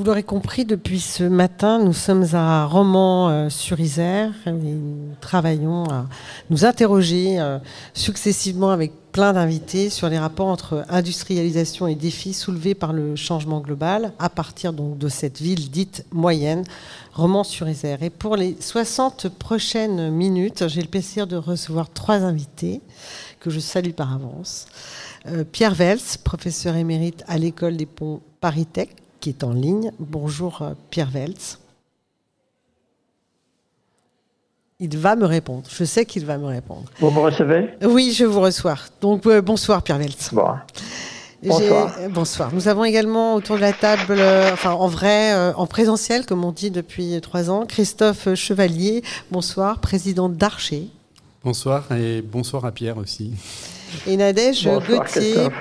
Vous l'aurez compris, depuis ce matin, nous sommes à Romans-sur-Isère et nous travaillons à nous interroger euh, successivement avec plein d'invités sur les rapports entre industrialisation et défis soulevés par le changement global à partir donc de cette ville dite moyenne, Romans-sur-Isère. Et pour les 60 prochaines minutes, j'ai le plaisir de recevoir trois invités que je salue par avance. Euh, Pierre Vels, professeur émérite à l'école des ponts Paris Tech, qui est en ligne. Bonjour euh, Pierre Vels. Il va me répondre. Je sais qu'il va me répondre. Vous me recevez? Oui, je vous reçois. Donc euh, bonsoir Pierre. Bon. J'ai- Bonsoir. bonsoir. Nous avons également autour de la table, euh, enfin en vrai, euh, en présentiel, comme on dit depuis trois ans, Christophe Chevalier. Bonsoir, président d'Archer. Bonsoir et bonsoir à Pierre aussi. Et Nadège Bonsoir, Gauthier. Christophe.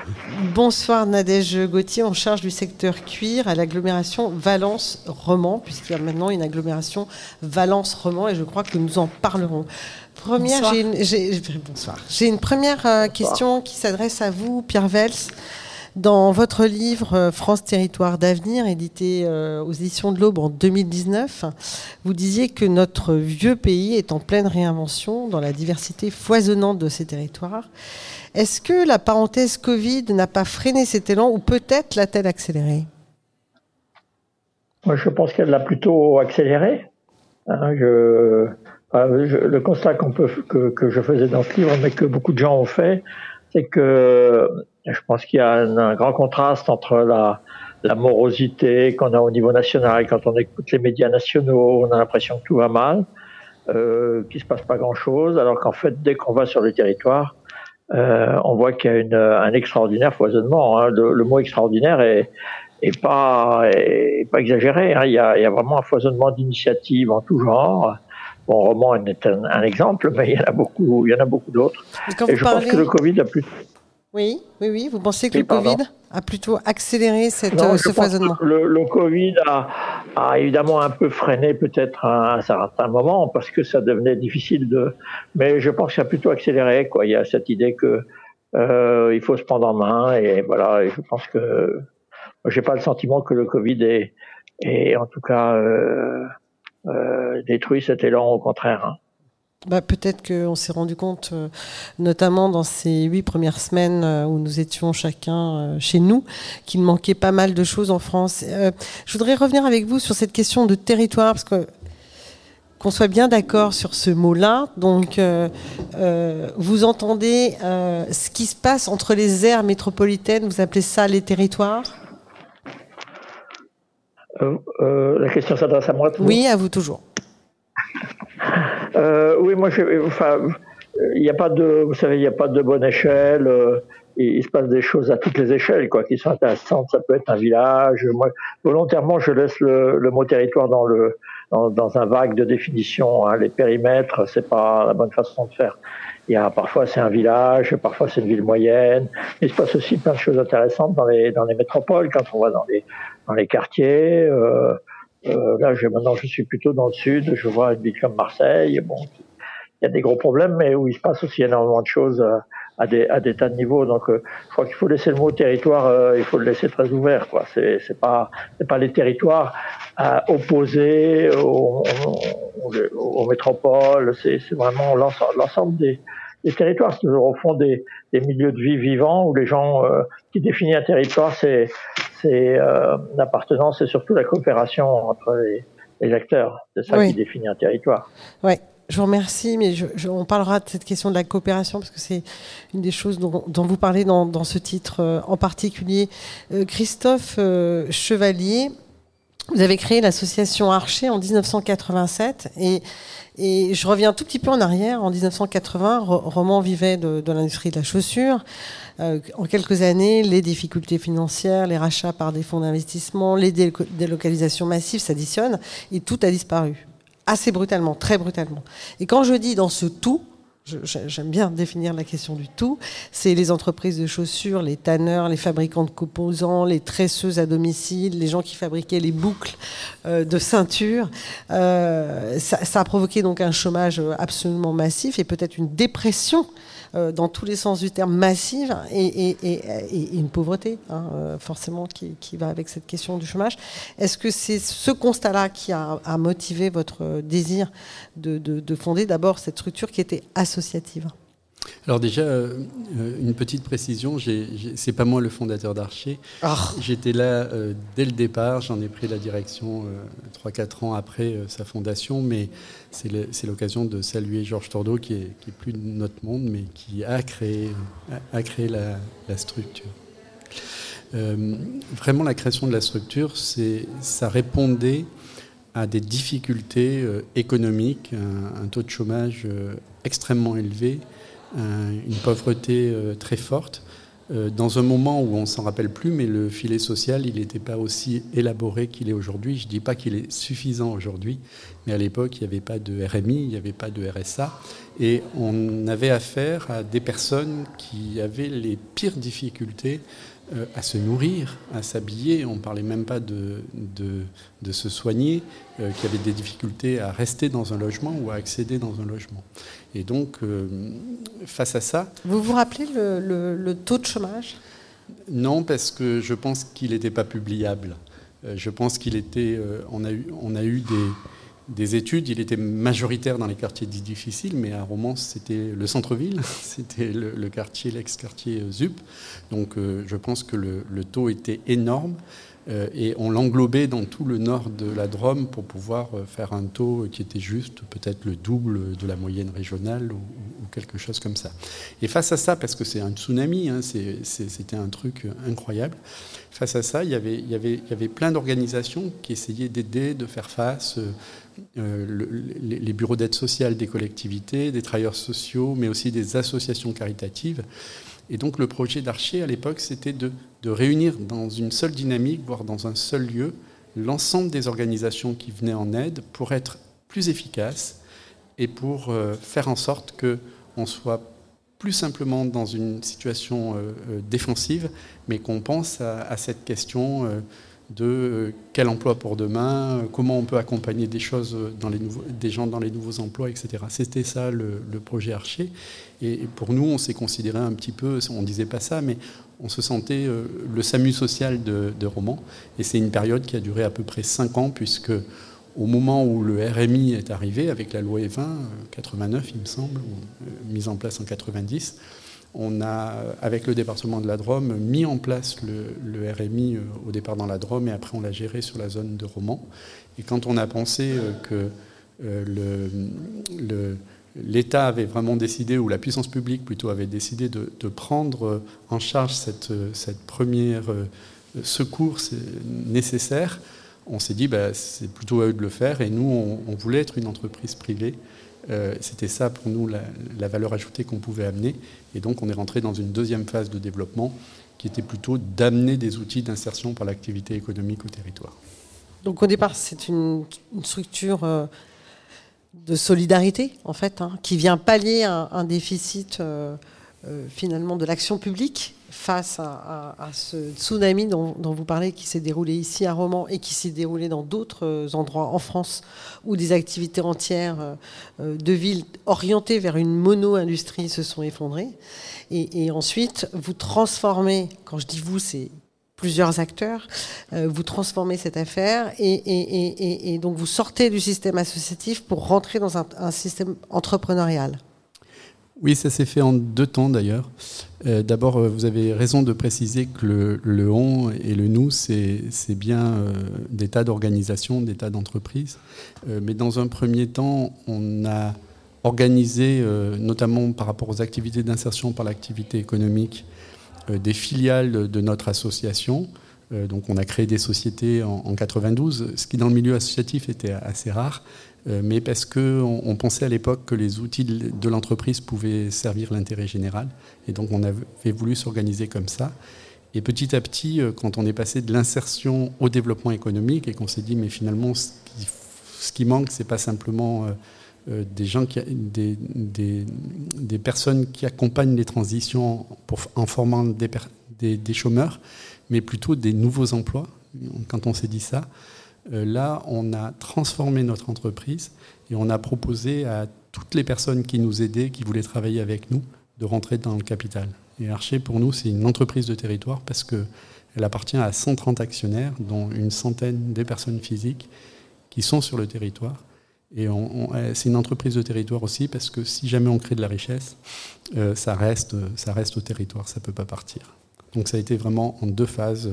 Bonsoir Nadège Gauthier, en charge du secteur cuir à l'agglomération Valence-Roman, puisqu'il y a maintenant une agglomération Valence-Roman et je crois que nous en parlerons. Première, Bonsoir. j'ai une, j'ai- bonsoir. J'ai une première euh, question qui s'adresse à vous, Pierre Vels. Dans votre livre euh, France Territoire d'avenir, édité euh, aux éditions de l'Aube en 2019, vous disiez que notre vieux pays est en pleine réinvention dans la diversité foisonnante de ses territoires. Est-ce que la parenthèse Covid n'a pas freiné cet élan ou peut-être l'a-t-elle accéléré? Moi, je pense qu'elle l'a plutôt accéléré. Hein, le constat peut, que, que je faisais dans ce livre, mais que beaucoup de gens ont fait, c'est que je pense qu'il y a un, un grand contraste entre la, la morosité qu'on a au niveau national quand on écoute les médias nationaux, on a l'impression que tout va mal, euh, qu'il se passe pas grand-chose, alors qu'en fait, dès qu'on va sur les territoires, euh, on voit qu'il y a une, un extraordinaire foisonnement. hein. Le, le mot extraordinaire est, est pas est pas exagéré. hein. Il, y a, il y a vraiment un foisonnement d'initiatives en tout genre. Bon, Roman est un, un exemple, mais il y en a beaucoup, il y en a beaucoup d'autres. Et je parlez... pense que le Covid a plus. Oui, oui, oui. Vous pensez que Oui, le pardon. Covid a plutôt accéléré cette, Non, euh, ce foisonnement? le, le Covid a, a évidemment un peu freiné peut-être à un certain moment parce que ça devenait difficile de. Mais je pense que ça a plutôt accéléré. Quoi. Il y a cette idée que euh, il faut se prendre en main et voilà. Et je pense que j'ai pas le sentiment que le Covid est, est en tout cas euh, euh, détruit cet élan. Au contraire. hein. Bah, Peut-être qu'on s'est rendu compte, euh, notamment dans ces huit premières semaines euh, où nous étions chacun euh, chez nous, qu'il manquait pas mal de choses en France. Je voudrais revenir avec vous sur cette question de territoire, parce que qu'on soit bien d'accord sur ce mot-là. Donc, euh, euh, vous entendez euh, ce qui se passe entre les aires métropolitaines, vous appelez ça les territoires? La question s'adresse à moi. toujours? Oui, à vous toujours. Euh, oui, moi, il n'y a pas de, vous savez, il n'y a pas de bonne échelle. euh, il, se passe des choses à toutes les échelles, quoi, qui sont intéressantes. Ça peut être un village. Volontairement, je laisse le, mot territoire dans le, dans un vague de définition. hein. Les périmètres, c'est pas la bonne façon de faire. Il y a parfois c'est un village, parfois c'est une ville moyenne. Il se passe aussi plein de choses intéressantes dans les dans les métropoles quand on va dans les dans les quartiers. Euh, euh, là, maintenant, je suis plutôt dans le sud. Je vois une ville comme Marseille. Bon, il y a des gros problèmes, mais où il se passe aussi énormément de choses euh, à des, à des tas de niveaux. Donc, euh, je crois qu'il faut laisser le mot territoire, euh, il faut le laisser très ouvert. Quoi. C'est, c'est pas, c'est pas les territoires euh, opposés aux, aux, aux métropoles. C'est, c'est vraiment l'ensemble, l'ensemble des, des territoires. C'est toujours au fond des, des milieux de vie vivants où les gens euh, qui définissent un territoire, c'est, c'est euh, l'appartenance et surtout la coopération entre les, les acteurs. C'est ça Oui. qui définit un territoire. Ouais. Je vous remercie, mais je, je- on parlera de cette question de la coopération parce que c'est une des choses dont, dont vous parlez dans, dans ce titre euh, en particulier. Christophe Chevalier, vous avez créé l'association Archer en 1987 et, et je reviens tout petit peu en arrière. En 1980, Ro- Roman vivait de, l'industrie de la chaussure. Euh, en quelques années, les difficultés financières, les rachats par des fonds d'investissement, les délo- délocalisations massives s'additionnent et tout a disparu assez brutalement, très brutalement. Et quand je dis dans ce tout, j'aime bien définir la question du tout, c'est les entreprises de chaussures, les tanneurs, les fabricants de composants, les tresseuses à domicile, les gens qui fabriquaient les boucles euh, de ceinture. Euh, ça, ça, a provoqué donc un chômage absolument massif et peut-être une dépression euh, dans tous les sens du terme massive et, une pauvreté, hein, euh, forcément, qui, va avec cette question du chômage. Est-ce que c'est ce constat-là qui a, motivé votre désir de fonder d'abord cette structure qui était associative? Alors déjà, euh, une petite précision, c'est pas moi le fondateur d'Archer. Ah. J'étais là euh, dès le départ, j'en ai pris la direction 3-4 euh, ans après sa fondation, mais c'est l'occasion de saluer Georges Tordeau, qui est, qui est, plus de notre monde, mais qui a créé, a, créé la, structure. vraiment, la création de la structure, ça répondait à des difficultés économiques, un, taux de chômage extrêmement élevé, une pauvreté euh, très forte, euh, dans un moment où on s'en rappelle plus, mais le filet social, il n'était pas aussi élaboré qu'il est aujourd'hui. Je ne dis pas qu'il est suffisant aujourd'hui, mais à l'époque, il n'y avait pas de RMI, il n'y avait pas de RSA, et on avait affaire à des personnes qui avaient les pires difficultés euh, à se nourrir, à s'habiller. On ne parlait même pas de, de, se soigner, euh, qui avaient des difficultés à rester dans un logement ou à accéder dans un logement. Et donc, euh, face à ça... Vous vous rappelez le, le, taux de chômage? Non, parce que je pense qu'il n'était pas publiable. je pense qu'il était... on, a eu, on a eu des des études. Il était majoritaire dans les quartiers dits difficiles, mais à Romance, c'était le centre-ville, c'était le, quartier, l'ex-quartier ZUP. Donc euh, je pense que le, taux était énorme euh, et on l'englobait dans tout le nord de la Drôme pour pouvoir euh, faire un taux qui était juste peut-être le double de la moyenne régionale ou, quelque chose comme ça. Et face à ça, parce que c'est un tsunami, hein, c'était un truc incroyable, face à ça, il y avait, plein d'organisations qui essayaient d'aider, de faire face. Euh, les bureaux d'aide sociale des collectivités, des travailleurs sociaux, mais aussi des associations caritatives. Et donc le projet d'Archer à l'époque, c'était de, réunir dans une seule dynamique, voire dans un seul lieu, l'ensemble des organisations qui venaient en aide pour être plus efficaces et pour euh, faire en sorte qu'on soit plus simplement dans une situation euh, défensive, mais qu'on pense à, cette question de euh, quel emploi pour demain, euh, comment on peut accompagner des choses des gens dans les nouveaux emplois, etc. C'était ça le, projet Archer. Et pour nous, on s'est considéré un petit peu, on disait pas ça, mais on se sentait euh, le SAMU social de, de Roman. Et c'est une période qui a duré à peu près cinq ans, puisque au moment où le RMI est arrivé, avec la loi E20, 89 il me semble, mise en place en 90, on a, avec le département de la Drôme, mis en place le, RMI euh, au départ dans la Drôme et après on l'a géré sur la zone de Romans. Et quand on a pensé euh, que euh, l'État avait vraiment décidé, ou la puissance publique plutôt avait décidé de, prendre en charge cette, première secours nécessaire, on s'est dit bah, c'est plutôt à eux de le faire et nous on voulait être une entreprise privée euh, c'était ça pour nous la, valeur ajoutée qu'on pouvait amener. Et donc on est rentré dans une deuxième phase de développement qui était plutôt d'amener des outils d'insertion par l'activité économique au territoire. Donc au départ, c'est une, structure euh, de solidarité, en fait, hein, qui vient pallier un, déficit euh, finalement de l'action publique face à, ce tsunami dont, vous parlez, qui s'est déroulé ici à Romans et qui s'est déroulé dans d'autres euh, endroits en France, où des activités entières euh, euh, de villes orientées vers une mono-industrie se sont effondrées. Et, ensuite, vous transformez, quand je dis vous, c'est plusieurs acteurs, vous transformez cette affaire et, donc vous sortez du système associatif pour rentrer dans un système entrepreneurial. Oui, ça s'est fait en deux temps d'ailleurs. Euh, d'abord, euh, vous avez raison de préciser que le, on et le nous, c'est bien euh, des tas d'organisations, des tas d'entreprises. mais dans un premier temps, on a organisé, notamment par rapport aux activités d'insertion par l'activité économique, des filiales de notre association. donc on a créé des sociétés en, en 92, ce qui dans le milieu associatif était assez rare. Euh, mais parce qu'on on pensait à l'époque que les outils de l'entreprise pouvaient servir l'intérêt général. Et donc on avait voulu s'organiser comme ça. Et petit à petit, euh, quand on est passé de l'insertion au développement économique et qu'on s'est dit, mais finalement, ce qui, manque, ce n'est pas simplement des, gens qui, des, des, des, personnes qui accompagnent les transitions pour, en formant des, des, chômeurs, mais plutôt des nouveaux emplois. Quand on s'est dit ça, là, on a transformé notre entreprise et on a proposé à toutes les personnes qui nous aidaient, qui voulaient travailler avec nous, de rentrer dans le capital. Et Archer, pour nous, c'est une entreprise de territoire parce qu'elle appartient à 130 actionnaires, dont une centaine des personnes physiques qui sont sur le territoire. Et c'est une entreprise de territoire aussi parce que si jamais on crée de la richesse, euh, ça, reste, ça reste au territoire, ça ne peut pas partir. Donc ça a été vraiment en deux phases,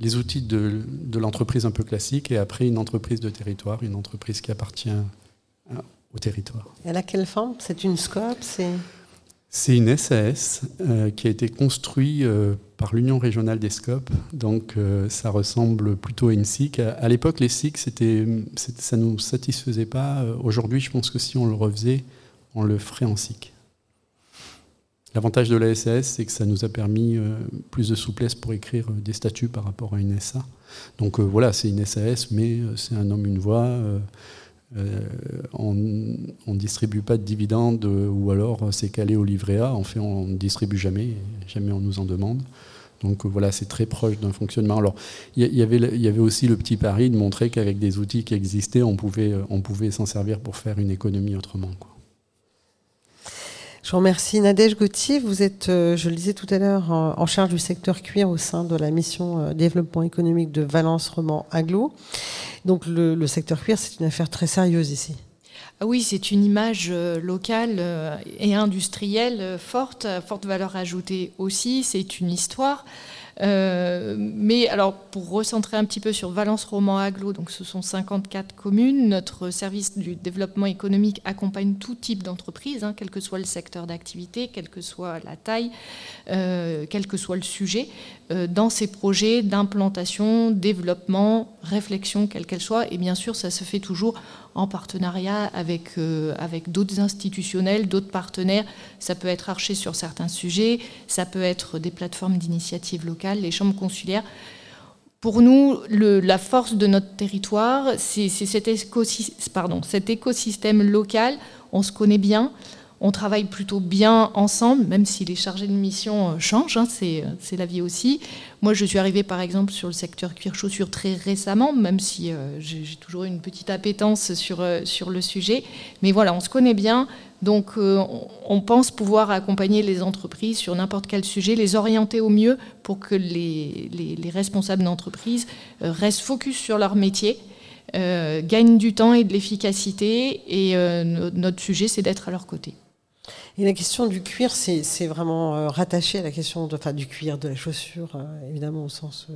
les outils de, de l'entreprise un peu classique et après une entreprise de territoire, une entreprise qui appartient au territoire. Elle a quelle forme? C'est une scope c'est une SAS euh, qui a été construite euh, par l'Union régionale des scopes. Donc euh, ça ressemble plutôt à une SIC. À, l'époque, les SIC, c'était, ça ne nous satisfaisait pas. Aujourd'hui, je pense que si on le refaisait, on le ferait en SIC. L'avantage de la SAS, c'est que ça nous a permis plus de souplesse pour écrire des statuts par rapport à une SA. Donc voilà, c'est une SAS, mais c'est un homme, une voix. Euh, on ne distribue pas de dividendes euh, ou alors c'est calé au livret A. En fait, on ne distribue jamais, jamais on nous en demande. Donc voilà, c'est très proche d'un fonctionnement. Alors, il y, avait, aussi le petit pari de montrer qu'avec des outils qui existaient, on pouvait, on pouvait s'en servir pour faire une économie autrement. Je vous remercie. Nadège Gauthier, vous êtes, euh, je le disais tout à l'heure, en charge du secteur cuir au sein de la mission développement économique de Valence Roman Aglo. Donc le, secteur cuir, c'est une affaire très sérieuse ici. Ah oui, c'est une image euh, locale euh, et industrielle euh, forte, forte valeur ajoutée aussi. C'est une histoire. Euh, mais alors, pour recentrer un petit peu sur Valence Roman Aglo, donc ce sont 54 communes. Notre service du développement économique accompagne tout type d'entreprise, hein, quel que soit le secteur d'activité, quelle que soit la taille, euh, quel que soit le sujet, euh, dans ces projets d'implantation, développement, réflexion, quelle qu'elle soit. Et bien sûr, ça se fait toujours en partenariat avec, euh, avec d'autres institutionnels, d'autres partenaires. Ça peut être Archer sur certains sujets, ça peut être des plateformes d'initiative locales, les chambres consulaires. Pour nous, la force de notre territoire, c'est cet, cet écosystème local. On se connaît bien, on travaille plutôt bien ensemble, même si les chargés de mission euh, changent, hein, c'est la vie aussi. Moi, je suis arrivée par exemple sur le secteur cuir-chaussures très récemment, même si euh, j'ai toujours une petite appétence sur, euh, sur le sujet. Mais voilà, on se connaît bien, donc on pense pouvoir accompagner les entreprises sur n'importe quel sujet, les orienter au mieux pour que les, responsables d'entreprise restent focus sur leur métier. gagnent du temps et de l'efficacité et notre sujet c'est d'être à leur côté. Et la question du cuir, c'est vraiment euh, rattaché à la question de, enfin, du cuir, de la chaussure, euh, évidemment au sens euh,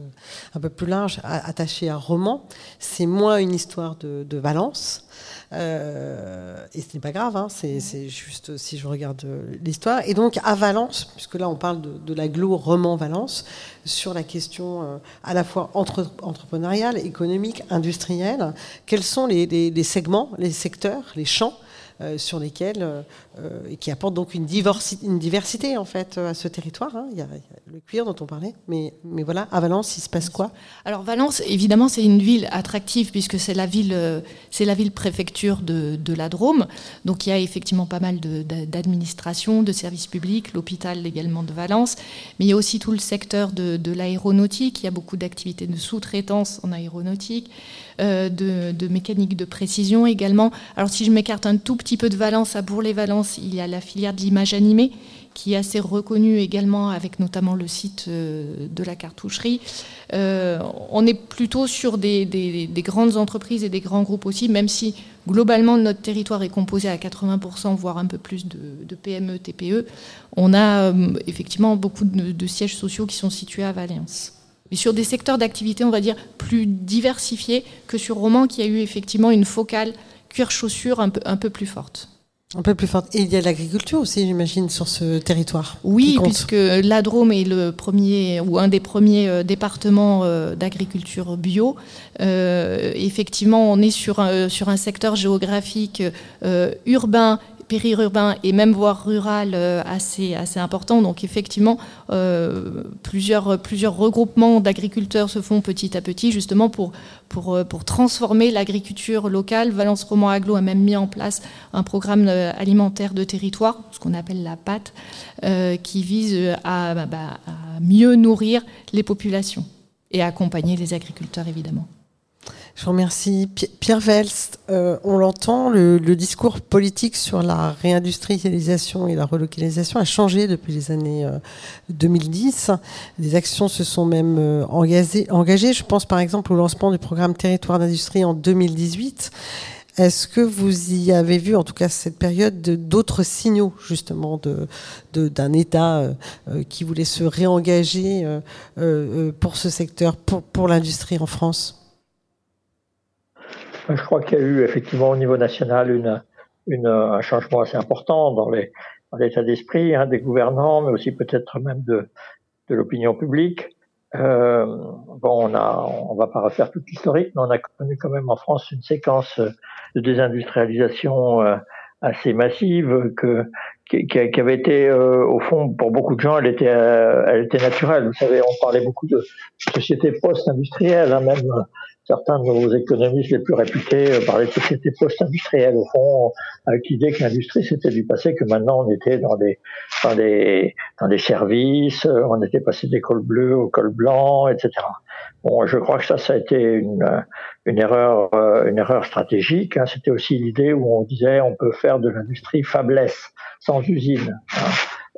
un peu plus large, attaché à roman. C'est moins une histoire de, Valence. et ce n'est pas grave, hein, c'est juste si je regarde l'histoire. Et donc à Valence, puisque là on parle de, de l'aglo roman Valence, sur la question à la fois entre, entrepreneuriale, économique, industrielle, quels sont les, les segments, les secteurs, les champs sur lesquels euh, euh, et qui apportent donc une diversité, en fait à ce territoire. Hein. Il, y a, le cuir dont on parlait, mais, mais voilà, à Valence, il se passe quoi? Alors Valence, évidemment, c'est une ville attractive puisque c'est la ville, c'est la ville préfecture de, de, la Drôme. Donc il y a effectivement pas mal d'administration, de, de, services publics, l'hôpital également de Valence, mais il y a aussi tout le secteur de, de l'aéronautique. Il y a beaucoup d'activités de sous-traitance en aéronautique. Euh, de, mécanique de précision également. Alors si je m'écarte un tout petit peu de Valence, à Bourg-les-Valence, il y a la filière de l'image animée qui est assez reconnue également avec notamment le site euh, de la cartoucherie. Euh, on est plutôt sur des, grandes entreprises et des grands groupes aussi, même si globalement notre territoire est composé à 80%, voire un peu plus de, PME, TPE. On a effectivement beaucoup de, de sièges sociaux qui sont situés à Valence mais sur des secteurs d'activité, on va dire, plus diversifiés que sur Roman, qui a eu effectivement une focale cuir-chaussure un peu, un peu plus forte. Un peu plus forte. Et il y a l'agriculture aussi, j'imagine, sur ce territoire. Oui, puisque la Drôme est le premier ou un des premiers euh, départements euh, d'agriculture bio. Euh, effectivement, on est sur un, sur un secteur géographique urbain périurbain et même voire rural assez, assez important. Donc effectivement, plusieurs, plusieurs regroupements d'agriculteurs se font petit à petit justement pour, pour, transformer l'agriculture locale. Valence Roman Aglo a même mis en place un programme alimentaire de territoire, ce qu'on appelle la PAT, qui vise à, bah, bah, à mieux nourrir les populations et accompagner les agriculteurs évidemment. Je vous remercie. Pierre Vels, euh, on l'entend, le, discours politique sur la réindustrialisation et la relocalisation a changé depuis les années 2010. Euh, Des actions se sont même euh, engagées, engagées. Je pense par exemple au lancement du programme Territoire d'industrie en 2018. Est-ce que vous y avez vu, en tout cas cette période, d'autres signaux justement d'un de, État qui voulait se réengager pour ce secteur, pour, pour l'industrie en France? Je crois qu'il y a eu effectivement au niveau national une, une, un changement assez important dans l'état d'esprit hein, des gouvernants, mais aussi peut-être même de, de l'opinion publique. Euh, bon, on a, on va pas refaire toute l'historique, mais on a connu quand même en France une séquence de désindustrialisation euh, assez massive que qui, qui avait été euh, au fond pour beaucoup de gens, elle était, euh, elle était naturelle. Vous savez, on parlait beaucoup de sociétés post-industrielles, hein, même certains de nos économistes les plus réputés euh, parlaient de société post-industrielle, au fond, avec l'idée que l'industrie c'était du passé, que maintenant on était dans des, dans des, dans des services, euh, on était passé des cols bleus au col blanc, etc. Bon, je crois que ça, ça a été une, une erreur, euh, une erreur stratégique. Hein. C'était aussi l'idée où on disait on peut faire de l'industrie faiblesse, sans usine. Hein.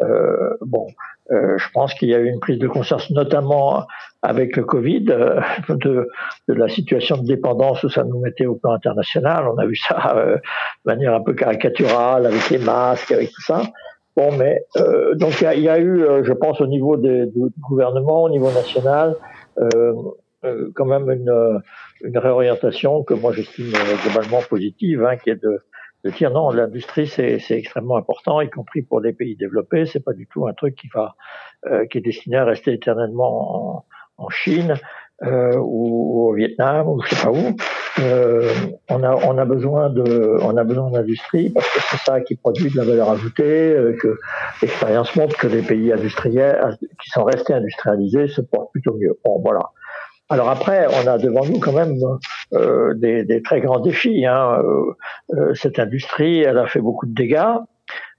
Euh, bon, euh, je pense qu'il y a eu une prise de conscience, notamment avec le Covid, euh, de, de, la situation de dépendance où ça nous mettait au plan international. On a vu ça euh, de manière un peu caricaturale, avec les masques, avec tout ça. Bon, mais euh, donc il y a, y a, eu, je pense, au niveau du gouvernement, au niveau national, quand même une, une réorientation que moi j'estime globalement positive, hein, qui est de de dire non, l'industrie c'est extrêmement important, y compris pour les pays développés. C'est pas du tout un truc qui va euh, qui est destiné à rester éternellement en, Chine euh, ou, au Vietnam ou je sais pas où. Euh, on a on a besoin de on a besoin d'industrie parce que c'est ça qui produit de la valeur ajoutée. Euh, que l'expérience montre que les pays industriels qui sont restés industrialisés se portent plutôt mieux. Bon voilà. Alors après, on a devant nous quand même euh, des, des, très grands défis. Hein. Euh, euh cette industrie, elle a fait beaucoup de dégâts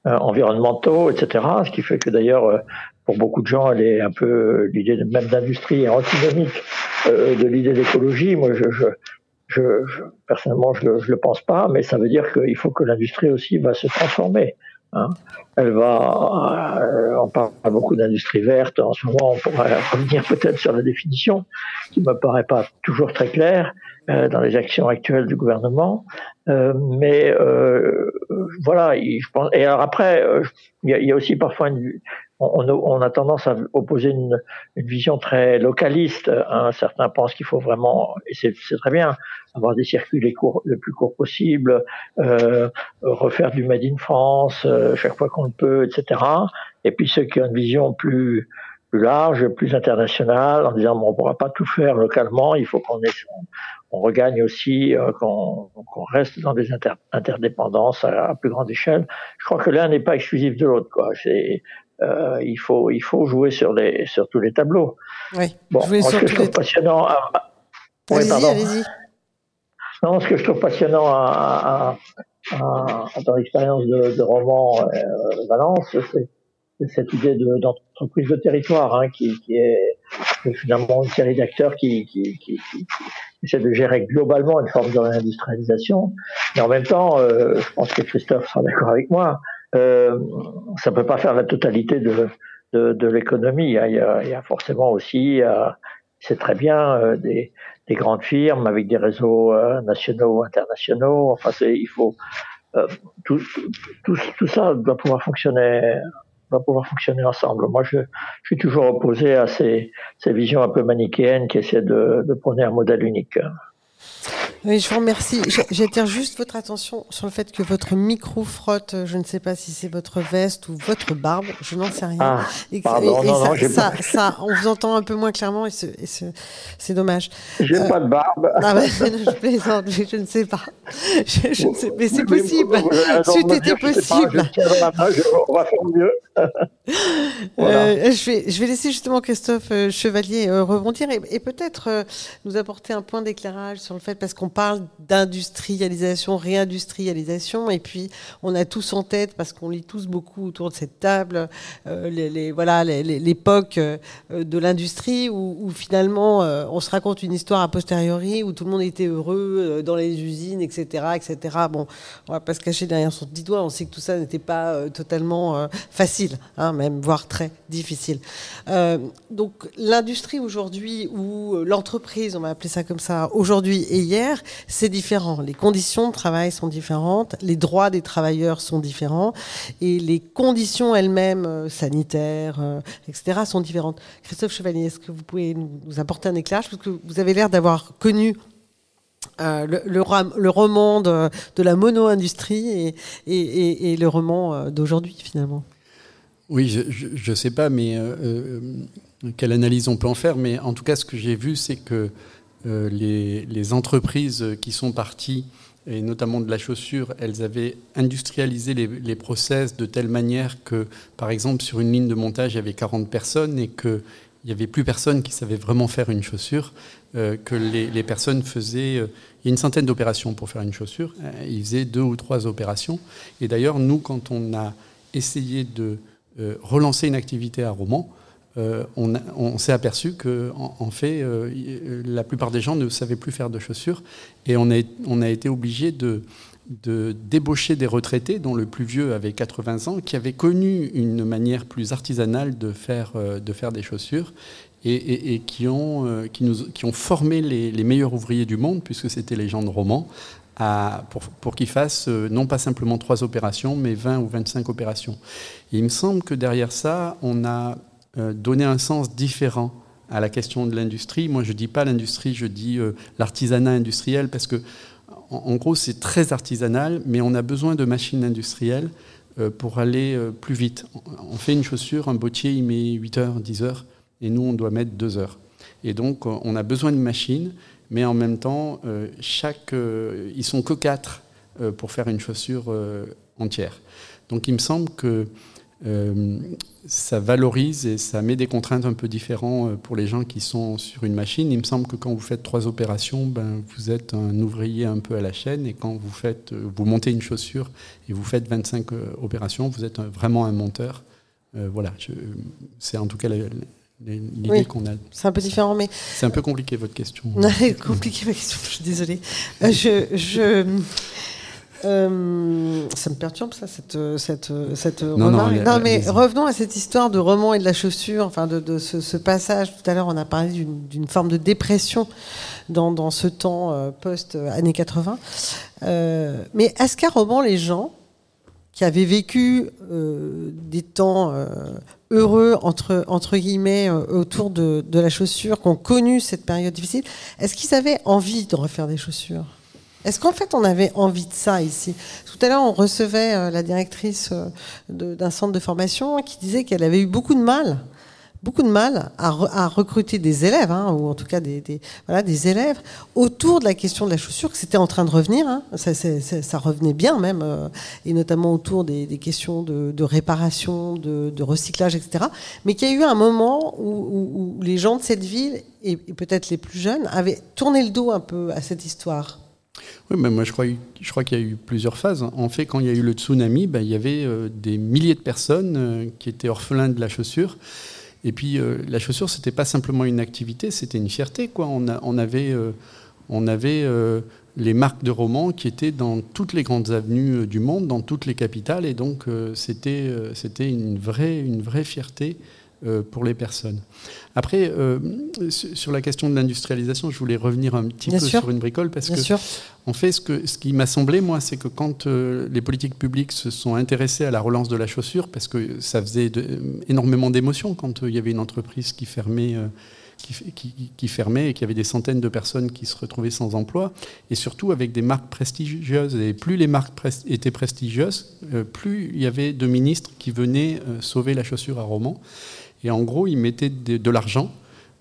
euh, environnementaux, etc. Ce qui fait que d'ailleurs, euh, pour beaucoup de gens, elle est un peu l'idée même d'industrie est antinomique de l'idée d'écologie. Moi, je, je, je, personnellement, je ne le pense pas, mais ça veut dire qu'il faut que l'industrie aussi va se transformer. Hein. Elle va, euh, on parle beaucoup d'industrie verte. En ce moment, on pourrait revenir peut-être sur la définition, qui me paraît pas toujours très claire euh, dans les actions actuelles du gouvernement. Euh, mais euh, voilà, je pense. Et alors après, euh, il y, a aussi parfois une, on, on, a tendance à opposer une, une vision très localiste. Hein. Certains pensent qu'il faut vraiment, et c'est très bien, avoir des circuits les, courts, le plus courts possible, euh, refaire du Made in France euh, chaque fois qu'on le peut, etc. Et puis ceux qui ont une vision plus plus large, plus internationale, en disant bon, on ne pourra pas tout faire localement, il faut qu'on on regagne aussi, euh, qu'on reste dans des interdépendances à, à, plus grande échelle. Je crois que l'un n'est pas exclusif de l'autre. Euh, il faut il faut jouer sur les sur tous les tableaux. Oui. Bon, moi, ce que je trouve passionnant. À... Oui, pardon. Allez-y. Non, ce que je trouve passionnant à, à, à dans l'expérience de, de roman euh, Valence, c'est cette idée d'entreprise de, de, territoire, hein, qui, qui, est finalement une série d'acteurs qui, qui, qui, qui, essaie de gérer globalement une forme de réindustrialisation. Mais en même temps, euh, je pense que Christophe sera d'accord avec moi, euh, ça peut pas faire la totalité de, l'économie. Il, il, y a forcément aussi, euh, c'est très bien, euh, des, des, grandes firmes avec des réseaux euh, nationaux internationaux. Enfin, il faut tout, ça doit pouvoir fonctionner doit pouvoir fonctionner ensemble. Moi, je, suis toujours opposé à ces, ces, visions un peu manichéennes qui essaient de, de prôner un modèle unique. Oui, je vous remercie. J'attire juste votre attention sur le fait que votre micro frotte, je ne sais pas si c'est votre veste ou votre barbe, je n'en sais rien. Ah, pardon, non, ça, ça, on vous entend un peu moins clairement et c'est dommage. J'ai euh, pas de barbe. Ah ouais, je plaisante, je, ne sais pas. Je, je ne sais, mais c'est possible. Si c'était possible. on va faire mieux. euh, je, vais, je vais laisser justement Christophe euh, Chevalier euh, rebondir et, et peut-être nous apporter un point d'éclairage sur le fait, parce qu'on parle d'industrialisation, réindustrialisation, et puis on a tous en tête, parce qu'on lit tous beaucoup autour de cette table, euh, les, voilà l'époque euh, de l'industrie où, finalement euh, on se raconte une histoire a posteriori où tout le monde était heureux dans les usines, etc., etc. Bon, on va pas se cacher derrière son petit doigt, on sait que tout ça n'était pas totalement facile, hein, même voire très difficile. donc l'industrie aujourd'hui ou l'entreprise, on va appeler ça comme ça, aujourd'hui et hier, c'est différent. Les conditions de travail sont différentes, les droits des travailleurs sont différents et les conditions elles-mêmes euh, sanitaires, euh, etc., sont différentes. Christophe Chevalier, est-ce que vous pouvez nous apporter un éclairage? Parce que vous avez l'air d'avoir connu euh, le, le, roman de, la mono-industrie et, le roman d'aujourd'hui, finalement. Oui, je ne sais pas, mais quelle analyse on peut en faire, mais en tout cas, ce que j'ai vu, c'est que euh, les, entreprises qui sont parties, et notamment de la chaussure, elles avaient industrialisé les, process de telle manière que, par exemple, sur une ligne de montage, il y avait 40 personnes et qu'il n'y avait plus personne qui savait vraiment faire une chaussure, euh, que les, personnes faisaient... Euh, une centaine d'opérations pour faire une chaussure, ils faisaient deux ou trois opérations. Et d'ailleurs, nous, quand on a essayé de relancer une activité à Romans, euh, on, s'est aperçu que, en, fait, euh, la plupart des gens ne savaient plus faire de chaussures, et on a, été obligé de, débaucher des retraités, dont le plus vieux avait 80 ans, qui avaient connu une manière plus artisanale de faire, euh, des chaussures, et, qui, ont, formé les, meilleurs ouvriers du monde, puisque c'était les gens de Romans, pour, qu'ils fassent non pas simplement trois opérations, mais 20 ou 25 opérations. il me semble que derrière ça, on a euh, donner un sens différent à la question de l'industrie. Moi, je ne dis pas l'industrie, je dis euh, l'artisanat industriel, parce que, en, gros, c'est très artisanal, mais on a besoin de machines industrielles euh, pour aller plus vite. On fait une chaussure, un bottier, il met 8 heures, 10 heures, et nous, on doit mettre 2 heures. Et donc, on a besoin de machines, mais en même temps, chaque, ils sont que 4 pour faire une chaussure entière. Donc, il me semble que euh, ça valorise et ça met des contraintes un peu différentes euh, pour les gens qui sont sur une machine. Il me semble que quand vous faites trois opérations, ben, vous êtes un ouvrier un peu à la chaîne et quand vous, faites, euh, vous montez une chaussure et vous faites 25 opérations, vous êtes vraiment un monteur. voilà, c'est en tout cas l'idée qu'on a. C'est un peu différent, mais. C'est un peu compliqué votre question. compliqué ma question, je suis désolée. je, je, euh, ça me perturbe ça, cette, cette, cette non, remarque. Non, mais revenons à cette histoire de roman et de la chaussure, enfin de, ce, passage. Tout à l'heure, on a parlé d'une forme de dépression dans, dans ce temps euh, post-années 80. Euh, mais est-ce qu'à roman, les gens qui avaient vécu des temps heureux, entre, entre guillemets, autour de, de la chaussure, qui ont connu cette période difficile, est-ce qu'ils avaient envie de refaire des chaussures? Est-ce qu'en fait on avait envie de ça ici? Tout à l'heure on recevait euh, la directrice euh, d'un centre de formation qui disait qu'elle avait eu beaucoup de mal beaucoup de mal à, recruter des élèves, hein, ou en tout cas des, élèves, autour de la question de la chaussure, que c'était en train de revenir, hein. ça, revenait bien même, euh, et notamment autour des, questions de, réparation, de, recyclage, etc. Mais qu'il y a eu un moment où, les gens de cette ville, et peut-être les plus jeunes, avaient tourné le dos un peu à cette histoire. Oui, mais moi je crois, je crois qu'il y a eu plusieurs phases. En fait, quand il y a eu le tsunami, ben, il y avait euh, des milliers de personnes euh, qui étaient orphelins de la chaussure. Et puis euh, la chaussure, c'était pas simplement une activité, c'était une fierté. Quoi. On, on avait, on avait les marques de romans qui étaient dans toutes les grandes avenues du monde, dans toutes les capitales, et donc c'était, c'était une, vraie, une vraie fierté pour les personnes. Après, euh, sur la question de l'industrialisation, je voulais revenir un petit peu sur une bricole parce que, en fait, ce, que, ce qui m'a semblé, moi, c'est que quand euh, les politiques publiques se sont intéressées à la relance de la chaussure, parce que ça faisait énormément d'émotions quand il y avait une entreprise qui fermait qui, fermaient et qu'il y avait des centaines de personnes qui se retrouvaient sans emploi, et surtout avec des marques prestigieuses. Et plus les marques étaient prestigieuses, euh, plus il y avait de ministres qui venaient euh, sauver la chaussure à Romans. Et en gros, ils mettaient de, l'argent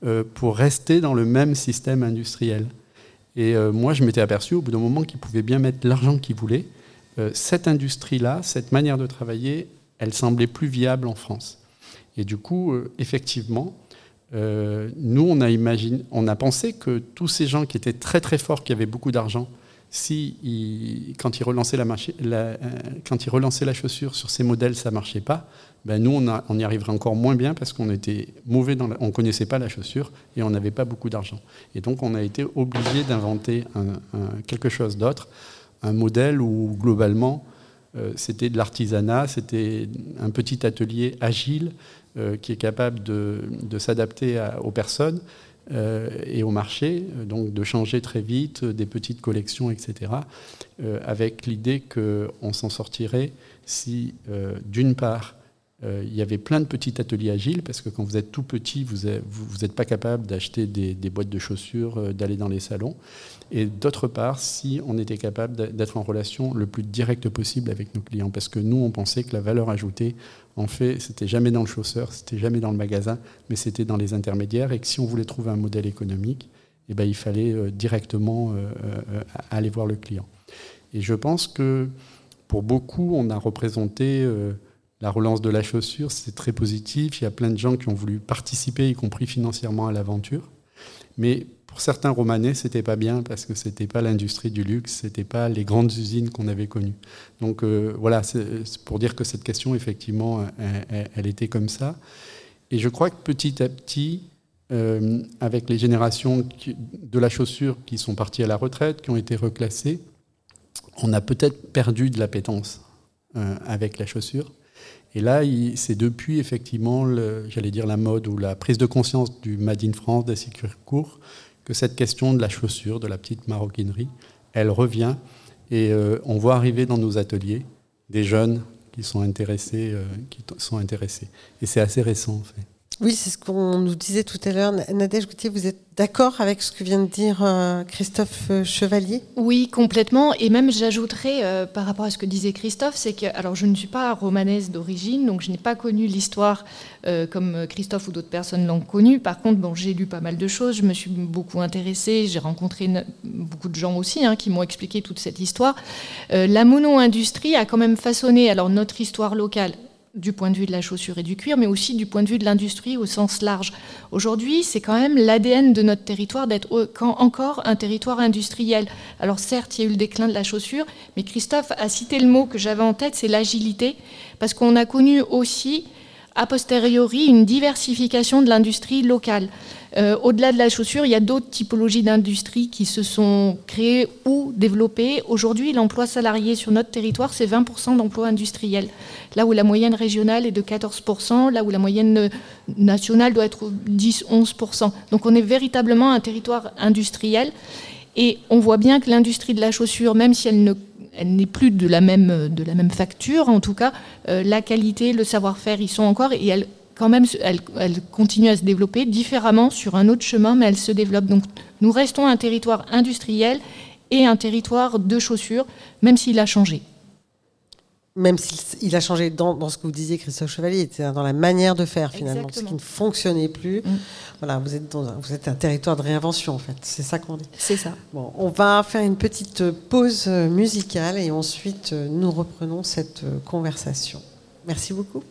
euh, pour rester dans le même système industriel. Et moi, je m'étais aperçu au bout d'un moment qu'ils pouvaient bien mettre l'argent qu'ils voulaient. cette industrie-là, cette manière de travailler, elle semblait plus viable en France. Et du coup, effectivement, euh, nous, on a, imaginé, on a pensé que tous ces gens qui étaient très très forts, qui avaient beaucoup d'argent, si quand, ils relançaient la, euh, quand la chaussure sur ces modèles, ça marchait pas, ben nous, on, y arriverait encore moins bien parce qu'on était mauvais, dans on connaissait pas la chaussure et on n'avait pas beaucoup d'argent. Et donc, on a été obligé d'inventer quelque chose d'autre, un modèle où, globalement, euh, c'était de l'artisanat, c'était un petit atelier agile euh, qui est capable de, s'adapter aux personnes et au marché, donc de changer très vite des petites collections, etc., avec l'idée qu'on s'en sortirait si, d'une part, euh, il y avait plein de petits ateliers agiles, parce que quand vous êtes tout petit, vous n'êtes pas capable d'acheter des, boîtes de chaussures, euh, d'aller dans les salons. Et d'autre part, si on était capable d'être en relation le plus direct possible avec nos clients, parce que nous, on pensait que la valeur ajoutée, en fait, c'était jamais dans le chausseur, c'était jamais dans le magasin, mais c'était dans les intermédiaires, et que si on voulait trouver un modèle économique, eh ben, il fallait euh, directement aller voir le client. Et je pense que pour beaucoup, on a représenté la relance de la chaussure, c'est très positif. Il y a plein de gens qui ont voulu participer, y compris financièrement, à l'aventure. Mais pour certains Romanais, c'était pas bien parce que c'était pas l'industrie du luxe, c'était pas les grandes usines qu'on avait connues. Donc euh, voilà, c'est pour dire que cette question, effectivement, elle, était comme ça. Et je crois que petit à petit, euh, avec les générations de la chaussure qui sont parties à la retraite, qui ont été reclassées, on a peut-être perdu de l'appétence euh, avec la chaussure. Et là, c'est depuis effectivement, j'allais dire la mode ou la prise de conscience du Made in France, des court, que cette question de la chaussure, de la petite maroquinerie, elle revient et euh, on voit arriver dans nos ateliers des jeunes qui sont intéressés, euh, qui sont intéressés. Et c'est assez récent en fait. Oui, c'est ce qu'on nous disait tout à l'heure. Nadège Goutier, vous êtes d'accord avec ce que vient de dire euh, Christophe euh, Chevalier? Oui, complètement. Et même j'ajouterais euh, par rapport à ce que disait Christophe, c'est que alors je ne suis pas romanaise d'origine, donc je n'ai pas connu l'histoire comme Christophe ou d'autres personnes l'ont connue. Par contre, bon, j'ai lu pas mal de choses, je me suis beaucoup intéressée, j'ai rencontré beaucoup de gens aussi hein, qui m'ont expliqué toute cette histoire. la mono-industrie a quand même façonné alors notre histoire locale du point de vue de la chaussure et du cuir, mais aussi du point de vue de l'industrie au sens large. Aujourd'hui, c'est quand même l'ADN de notre territoire d'être encore un territoire industriel. Alors certes, il y a eu le déclin de la chaussure, mais Christophe a cité le mot que j'avais en tête, c'est l'agilité, parce qu'on a connu aussi a posteriori une diversification de l'industrie locale. Euh, au-delà de la chaussure, il y a d'autres typologies d'industries qui se sont créées ou développées. Aujourd'hui, l'emploi salarié sur notre territoire, c'est 20% d'emplois industriels. Là où la moyenne régionale est de 14%, là où la moyenne nationale doit être 10-11%. Donc on est véritablement un territoire industriel. Et on voit bien que l'industrie de la chaussure, même si elle ne elle n'est plus de la même de la même facture en tout cas euh, la qualité le savoir-faire ils sont encore quand même elle, elle, continue à se développer différemment sur un autre chemin mais elle se développe donc nous restons un territoire industriel et un territoire de chaussures même s'il a changé même s'il a changé dans, ce que vous disiez, Christophe Chevalier, dans la manière de faire finalement, ce qui ne fonctionnait plus. Mm. Voilà, vous êtes, dans un, vous êtes un territoire de réinvention en fait, c'est ça qu'on dit. C'est ça. Bon, on va faire une petite pause musicale et ensuite nous reprenons cette conversation. Merci beaucoup.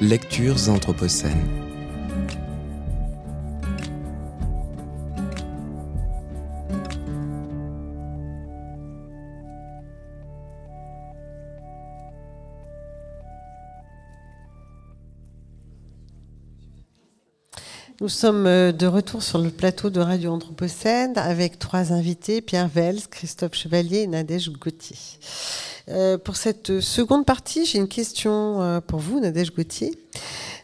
Lectures Anthropocènes. Nous sommes euh, de retour sur le plateau de Radio Anthropocène avec trois invités, Pierre Vels, Christophe Chevalier et Nadège Gauthier. Euh, pour cette seconde partie, j'ai une question euh, pour vous, Nadège Gauthier.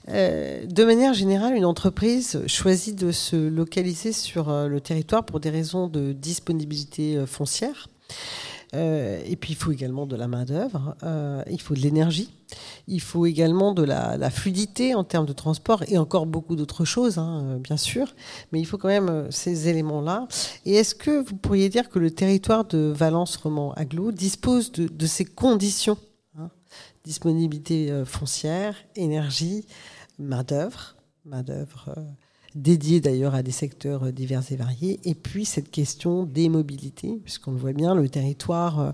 de manière générale, une entreprise choisit de se localiser sur le territoire pour des raisons de disponibilité foncière. Euh, et puis il faut également de la main-d'œuvre, euh, il faut de l'énergie, il faut également de la, fluidité en termes de transport et encore beaucoup d'autres choses, hein, euh, bien sûr. Mais il faut quand même ces éléments-là. Et est-ce que vous pourriez dire que le territoire de Valence-Roman-Aglo dispose de, ces conditions hein, Disponibilité foncière, énergie, main-d'œuvre, main-d'œuvre dédié d'ailleurs à des secteurs divers et variés. Et puis cette question des mobilités, puisqu'on le voit bien, le territoire euh,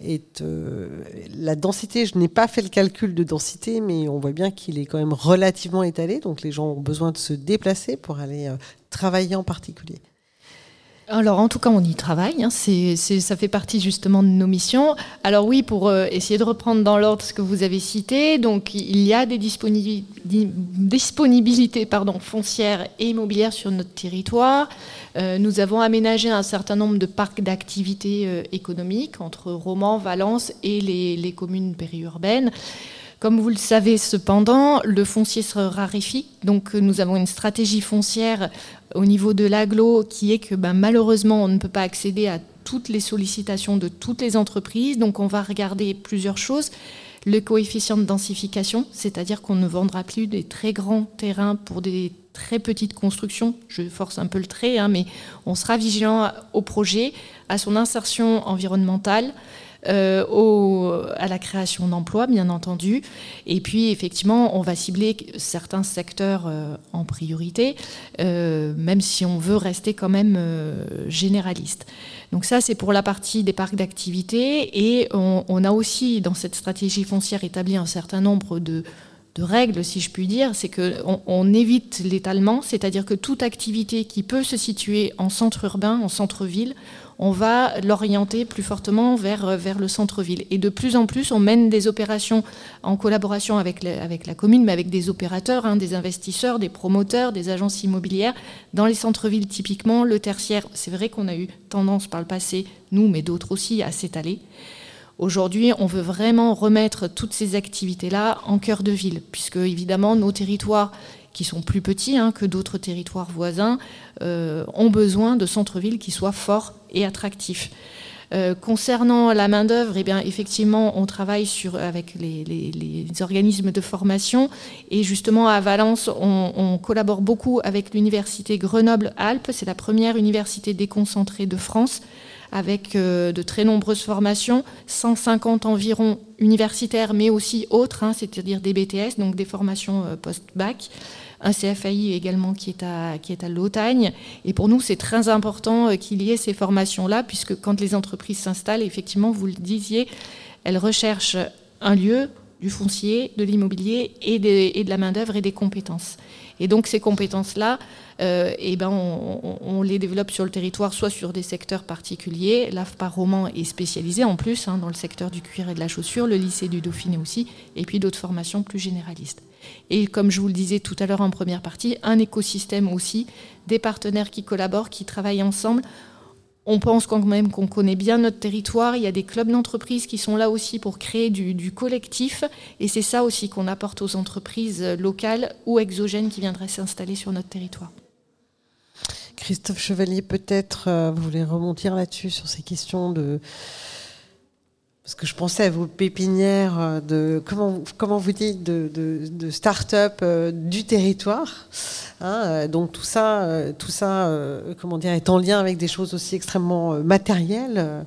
est... Euh, la densité, je n'ai pas fait le calcul de densité, mais on voit bien qu'il est quand même relativement étalé, donc les gens ont besoin de se déplacer pour aller euh, travailler en particulier. Alors en tout cas, on y travaille. Hein. ça fait partie justement de nos missions. Alors oui, pour euh, essayer de reprendre dans l'ordre ce que vous avez cité, donc il y a des disponibilités foncières et immobilières sur notre territoire. Euh, nous avons aménagé un certain nombre de parcs d'activités euh, économiques entre Romans, Valence et les communes périurbaines. Comme vous le savez cependant, le foncier se raréfie, donc nous avons une stratégie foncière au niveau de l'aglo qui est que ben, malheureusement on ne peut pas accéder à toutes les sollicitations de toutes les entreprises, donc on va regarder plusieurs choses. Le coefficient de densification, c'est-à-dire qu'on ne vendra plus des très grands terrains pour des très petites constructions, je force un peu le trait, hein, mais on sera vigilant au projet, à son insertion environnementale, euh, à la création d'emplois, bien entendu. Et puis, effectivement, on va cibler certains secteurs euh, en priorité, euh, même si on veut rester quand même généraliste. Donc ça, c'est pour la partie des parcs d'activité. Et on, a aussi, dans cette stratégie foncière, établi un certain nombre de, règles, si je puis dire, c'est qu'on on évite l'étalement, c'est-à-dire que toute activité qui peut se situer en centre urbain, en centre-ville, on va l'orienter plus fortement vers, euh, vers le centre-ville. Et de plus en plus, on mène des opérations en collaboration avec, avec la commune, mais avec des opérateurs, hein, des investisseurs, des promoteurs, des agences immobilières. Dans les centres-villes, typiquement, le tertiaire, c'est vrai qu'on a eu tendance par le passé, nous, mais d'autres aussi, à s'étaler. Aujourd'hui, on veut vraiment remettre toutes ces activités-là en cœur de ville, puisque évidemment, nos territoires qui sont plus petits hein, que d'autres territoires voisins, euh, ont besoin de centres-villes qui soient forts et attractifs. Euh, concernant la main-d'œuvre, eh bien, effectivement, on travaille sur, avec les, organismes de formation. Et justement, à Valence, on, collabore beaucoup avec l'université Grenoble-Alpes. C'est la première université déconcentrée de France, avec euh, de très nombreuses formations, 150 environ universitaires, mais aussi autres, hein, c'est-à-dire des BTS, donc des formations post-bac un CFAI également qui est à, qui est à. Et pour nous, c'est très important euh, qu'il y ait ces formations-là, puisque quand les entreprises s'installent, effectivement, vous le disiez, elles recherchent un lieu, du foncier, de l'immobilier et, et, de la main-d'œuvre et des compétences. Et donc ces compétences-là, euh, eh ben on, les développe sur le territoire, soit sur des secteurs particuliers. L'AFPA Roman est spécialisé en plus hein, dans le secteur du cuir et de la chaussure, le lycée du Dauphiné aussi, et puis d'autres formations plus généralistes. Et comme je vous le disais tout à l'heure en première partie, un écosystème aussi, des partenaires qui collaborent, qui travaillent ensemble. On pense quand même qu'on connaît bien notre territoire. Il y a des clubs d'entreprises qui sont là aussi pour créer du, collectif. Et c'est ça aussi qu'on apporte aux entreprises locales ou exogènes qui viendraient s'installer sur notre territoire. Christophe Chevalier, peut-être, euh, vous voulez remonter là-dessus, sur ces questions de, parce que je pensais à vos pépinières de comment comment vous dites de, start-up du territoire. Hein, euh, donc tout ça, euh, tout ça, euh, comment dire, est en lien avec des choses aussi extrêmement matérielles,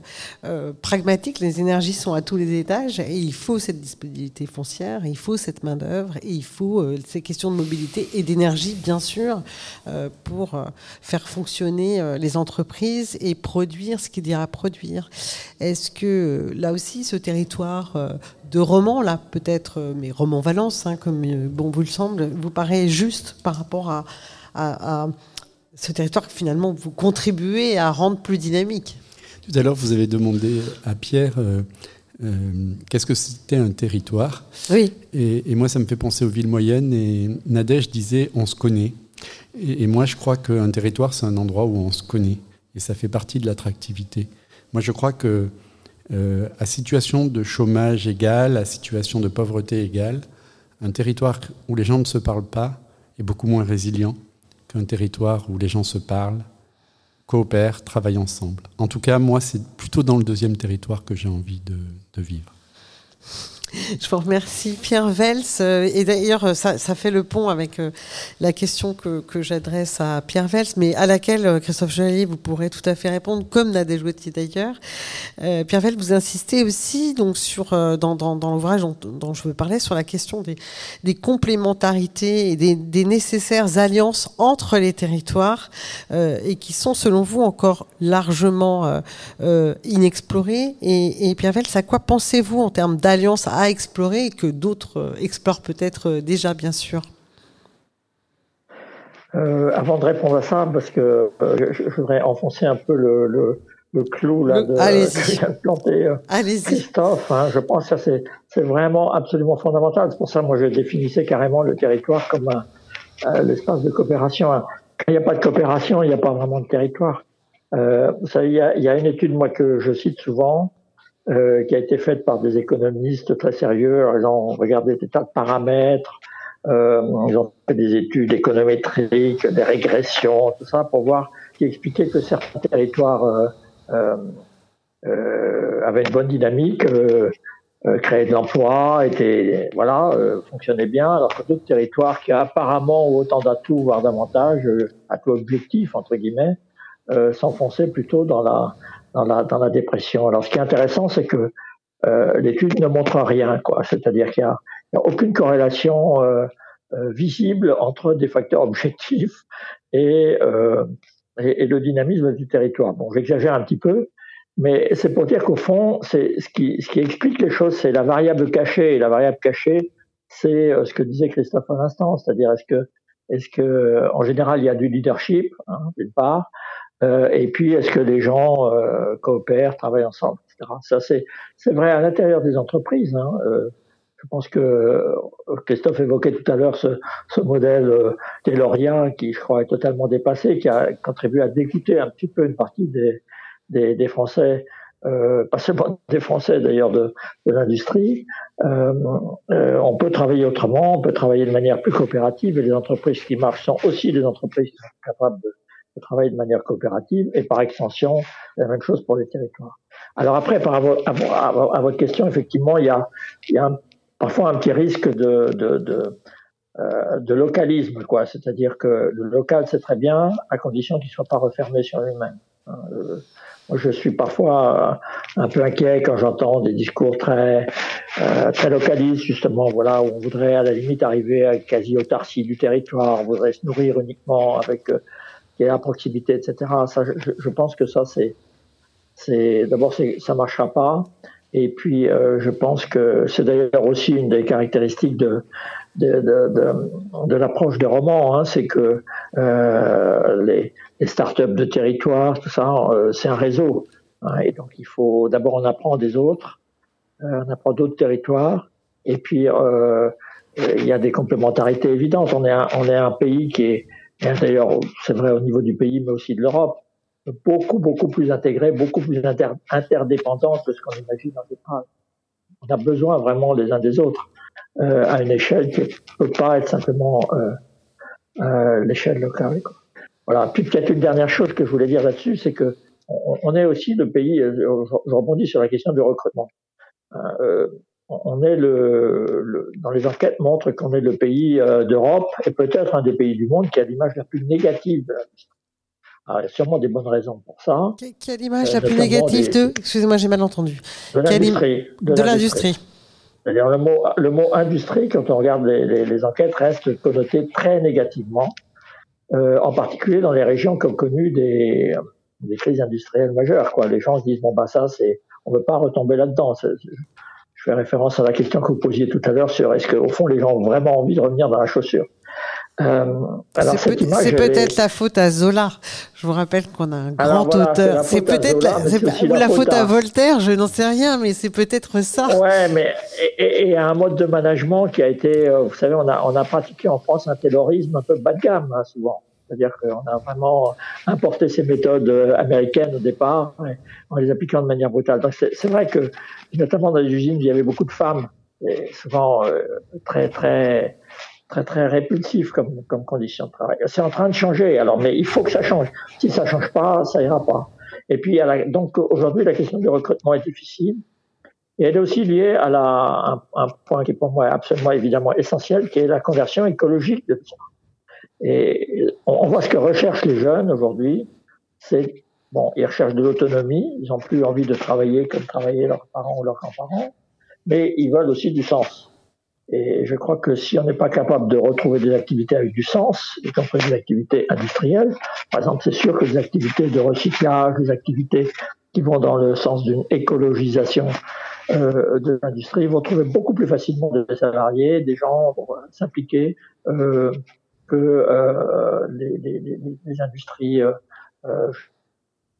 pragmatiques. Les énergies sont à tous les étages et il faut cette disponibilité foncière, il faut cette main d'œuvre et il faut ces questions de mobilité et d'énergie, bien sûr, pour faire fonctionner les entreprises et produire ce qu'il y produire. Est-ce que là aussi, ce territoire de romans, là, peut-être, euh, mais roman Valence, hein, comme euh, bon vous le semble, vous paraît juste par rapport à, ce territoire que finalement vous contribuez à rendre plus dynamique Tout à l'heure, vous avez demandé à Pierre euh, qu'est-ce que c'était un territoire? Oui. Et, moi, ça me fait penser aux villes moyennes. Et Nadège disait on se connaît. Et, et moi, je crois qu'un territoire, c'est un endroit où on se connaît. Et ça fait partie de l'attractivité. Moi, je crois que euh, à situation de chômage égale, à situation de pauvreté égale, un territoire où les gens ne se parlent pas est beaucoup moins résilient qu'un territoire où les gens se parlent, coopèrent, travaillent ensemble. En tout cas, moi, c'est plutôt dans le deuxième territoire que j'ai envie de vivre. Je vous remercie, Pierre Vels. Euh, et d'ailleurs, ça, fait le pont avec euh, la question que, j'adresse à Pierre Vels, mais à laquelle, euh, Christophe Joly, vous pourrez tout à fait répondre, comme Nadège Jouetier d'ailleurs. Pierre Vels, vous insistez aussi donc, sur, dans, l'ouvrage dont, je veux parler, sur la question des, complémentarités et des, nécessaires alliances entre les territoires et qui sont, selon vous, encore largement inexplorées. Et, et Pierre Vels, à quoi pensez-vous en termes d'alliances à explorer et que d'autres euh, explorent peut-être euh, déjà, bien sûr euh, Avant de répondre à ça, parce que je, voudrais enfoncer un peu le, le, clou là, de, que vient de planter Christophe. Hein. je pense que c'est vraiment absolument fondamental. C'est pour ça moi je définissais carrément le territoire comme l'espace de coopération. Quand il n'y a pas de coopération, il n'y a pas vraiment de territoire. il y, y, a une étude moi que je cite souvent euh, qui a été faite par des économistes très sérieux. ils ont regardé des tas de paramètres, euh, ils ont fait des études économétriques, des régressions, tout ça, pour voir, qui expliquait que certains territoires euh, avaient une bonne dynamique, créaient de l'emploi, étaient, voilà, fonctionnaient bien, alors que d'autres territoires qui apparemment ont autant d'atouts, voire davantage, atouts objectifs, entre guillemets, s'enfonçaient plutôt dans la dans la, dépression. Alors, ce qui est intéressant, c'est que euh, l'étude ne montre rien, quoi. C'est-à-dire qu'il n'y a, aucune corrélation euh, euh, visible entre des facteurs objectifs et, le dynamisme du territoire. Bon, j'exagère un petit peu, mais c'est pour dire qu'au fond, c'est ce qui, explique les choses, c'est la variable cachée. Et la variable cachée, c'est ce que disait Christophe à l'instant, c'est-à-dire est-ce que, en général, il y a du leadership, hein, d'une part, euh, et puis, est-ce que les gens euh, coopèrent, travaillent ensemble, etc. Ça, c'est, vrai à l'intérieur des entreprises. Hein. Euh, je pense que Christophe évoquait tout à l'heure ce, ce modèle taylorien qui, je crois, est totalement dépassé, qui a contribué à dégoûter un petit peu une partie des, des, des Français, euh, pas seulement des Français d'ailleurs de, de l'industrie. Euh, on peut travailler autrement, on peut travailler de manière plus coopérative et les entreprises qui marchent sont aussi des entreprises qui sont capables de de travailler de manière coopérative et par extension, la même chose pour les territoires. Alors après, par à, votre question, effectivement, il y a, parfois un petit risque de, euh, de localisme, quoi. C'est-à-dire que le local, c'est très bien, à condition qu'il ne soit pas refermé sur lui-même. Euh, moi, je suis parfois un peu inquiet quand j'entends des discours très euh, très localistes, justement, voilà, où on voudrait à la limite arriver à quasi autarcie du territoire, on voudrait se nourrir uniquement avec euh, qui est à proximité, etc. Ça, je, pense que ça, c'est, d'abord, ça marchera pas. Et puis, euh, je pense que c'est d'ailleurs aussi une des caractéristiques de de, de, l'approche des romans, hein, c'est que euh, les, startups de territoire, tout ça, euh, c'est un réseau. Hein, et donc, il faut d'abord on apprend des autres, on apprend d'autres territoires, et puis il y a des complémentarités évidentes. On est un pays qui est d'ailleurs c'est vrai au niveau du pays, mais aussi de l'Europe, beaucoup, beaucoup plus intégré, beaucoup plus inter que ce qu'on imagine en général. On a besoin vraiment les uns des autres euh, à une échelle qui ne peut pas être simplement euh, euh, l'échelle locale. Voilà. Puis peut-être une dernière chose que je voulais dire là-dessus, c'est que on, est aussi le pays. Euh, je rebondis sur la question du recrutement. On est le, dans les enquêtes montrent qu'on est le pays euh, d'Europe et peut-être un des pays du monde qui a l'image la plus négative de. Alors, il y a sûrement des bonnes raisons pour ça. Qui a l'image la plus négative de Excusez-moi, j'ai mal entendu. De l'industrie. De l'industrie. C'est-à-dire le mot, le mot industrie, quand on regarde les, les, enquêtes, reste connoté très négativement, euh, en particulier dans les régions qui ont connu des, des crises industrielles majeures. Quoi. Les gens se disent bon bah ça c'est, on ne veut pas retomber là-dedans. Je fais référence à la question que vous posiez tout à l'heure sur est-ce qu'au fond les gens ont vraiment envie de revenir dans la chaussure. Euh, c'est peut-être la faute à Zola. Je vous rappelle qu'on a un grand auteur. C'est peut-être la, ou la, faute à, Voltaire, je n'en sais rien, mais c'est peut-être ça. Ouais, mais et, et, un mode de management qui a été, euh, vous savez, on a on a pratiqué en France un terrorisme un peu bas de gamme hein, souvent. C'est-à-dire qu'on a vraiment importé ces méthodes euh, américaines au départ en les appliquant de manière brutale. C'est vrai que, notamment dans les usines, il y avait beaucoup de femmes, souvent très très très très répulsif comme, comme condition de travail. C'est en train de changer, alors, mais il faut que ça change. Si ça change pas, ça ira pas. Et puis, donc aujourd'hui, la question du recrutement est difficile. Et elle est aussi liée à un, point qui est pour moi absolument évidemment essentiel, qui est la conversion écologique de tout. Et on, voit ce que recherchent les jeunes aujourd'hui. C'est, bon, ils recherchent de l'autonomie, ils ont plus envie de travailler comme travaillaient leurs parents ou leurs grands-parents, mais ils veulent aussi du sens. Et je crois que si on n'est pas capable de retrouver des activités avec du sens, y compris des activités industrielles, par exemple, c'est sûr que des activités de recyclage, des activités qui vont dans le sens d'une écologisation euh, de l'industrie vont trouver beaucoup plus facilement des salariés, des gens pour s'impliquer euh, que euh, les, les, les, industries euh, euh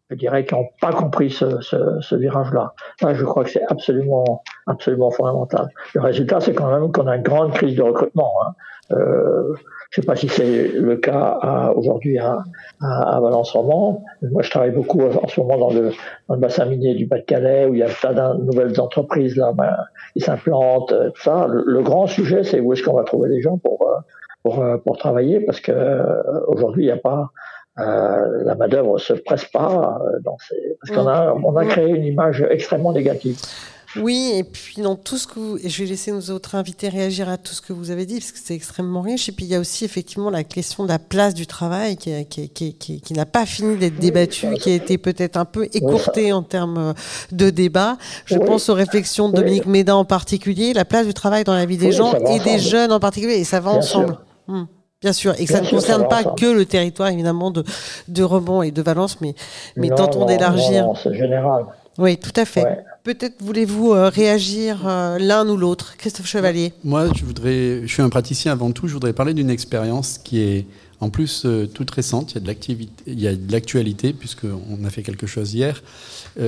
je dirais, qui n'ont pas compris ce, ce, ce virage-là. je crois que c'est absolument, absolument fondamental. Le résultat, c'est quand même qu'on a une grande crise de recrutement. Hein. Euh, je ne sais pas si c'est le cas aujourd'hui à, à, à Valence-Roman. Moi, je travaille beaucoup en ce moment dans le, dans le bassin minier du Pas-de-Calais, où il y a tas de nouvelles entreprises là, ben, qui s'implantent, ça. Le, grand sujet, c'est où est-ce qu'on va trouver des gens pour, pour, euh, pour travailler, parce que euh, aujourd'hui, il n'y a pas euh, la main-d'œuvre ne se presse pas dans ces... parce qu'on a, on a créé une image extrêmement négative. Oui, et puis dans tout ce que vous, et je vais laisser nos autres invités réagir à tout ce que vous avez dit, parce que c'est extrêmement riche. Et puis il y a aussi effectivement la question de la place du travail qui, qui, qui, qui n'a pas fini d'être débattue, qui a été peut-être un peu écourtée en termes de débat. Je pense aux réflexions de Dominique Méda en particulier, la place du travail dans la vie des gens et des jeunes en particulier, et ça va ensemble. Hmm. Bien sûr, et que ça ne concerne pas que le territoire évidemment de, de Rebond et de Valence, mais, mais tentons d'élargir. C'est général. Oui, tout à fait. Peut-être voulez-vous euh, réagir euh, l'un ou l'autre, Christophe Chevalier. Moi, je voudrais, je suis un praticien avant tout. Je voudrais parler d'une expérience qui est en plus euh, toute récente. Il y a de l'activité, il y a de l'actualité puisqu'on a fait quelque chose hier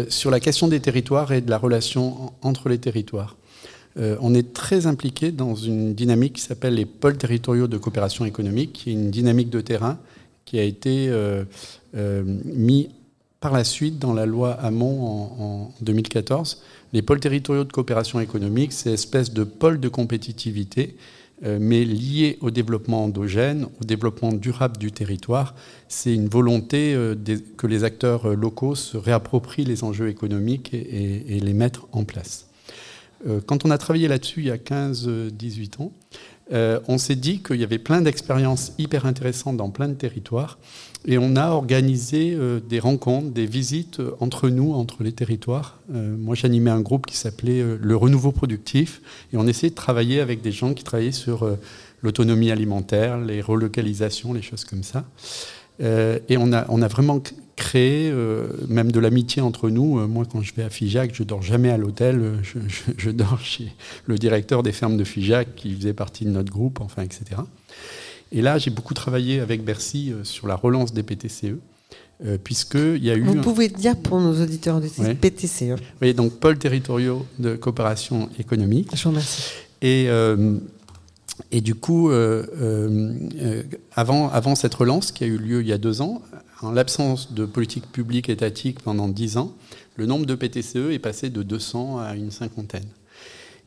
sur la question des territoires et de la relation entre les territoires. Euh, on est très impliqué dans une dynamique qui s'appelle les pôles territoriaux de coopération économique, qui est une dynamique de terrain qui a été euh, euh, mis par la suite dans la loi Hamon en, 2014. Les pôles territoriaux de coopération économique, c'est espèce de pôle de compétitivité, mais lié au développement endogène, au développement durable du territoire. C'est une volonté que les acteurs locaux se réapproprient les enjeux économiques et les mettre en place. Euh, quand on a travaillé là-dessus il y a 15-18 ans, euh, on s'est dit qu'il y avait plein d'expériences hyper intéressantes dans plein de territoires. Et on a organisé euh, des rencontres, des visites entre nous, entre les territoires. moi, j'animais un groupe qui s'appelait Le Renouveau Productif. Et on essayait de travailler avec des gens qui travaillaient sur l'autonomie alimentaire, les relocalisations, les choses comme ça. et on a, on a vraiment créer euh, même de l'amitié entre nous. Euh, moi, quand je vais à Figeac, je dors jamais à l'hôtel. Euh, je, dors chez le directeur des fermes de Figeac, qui faisait partie de notre groupe, enfin, etc. Et là, j'ai beaucoup travaillé avec Bercy sur la relance des PTCE. puisqu'il y a eu. Vous pouvez dire pour nos auditeurs de PTCE. Oui, donc pôles territoriaux de coopération économique. Je vous remercie. Et, et du coup, avant, avant cette relance qui a eu lieu il y a deux ans, en l'absence de politique publique étatique pendant 10 ans, le nombre de PTCE est passé de 200 à une cinquantaine.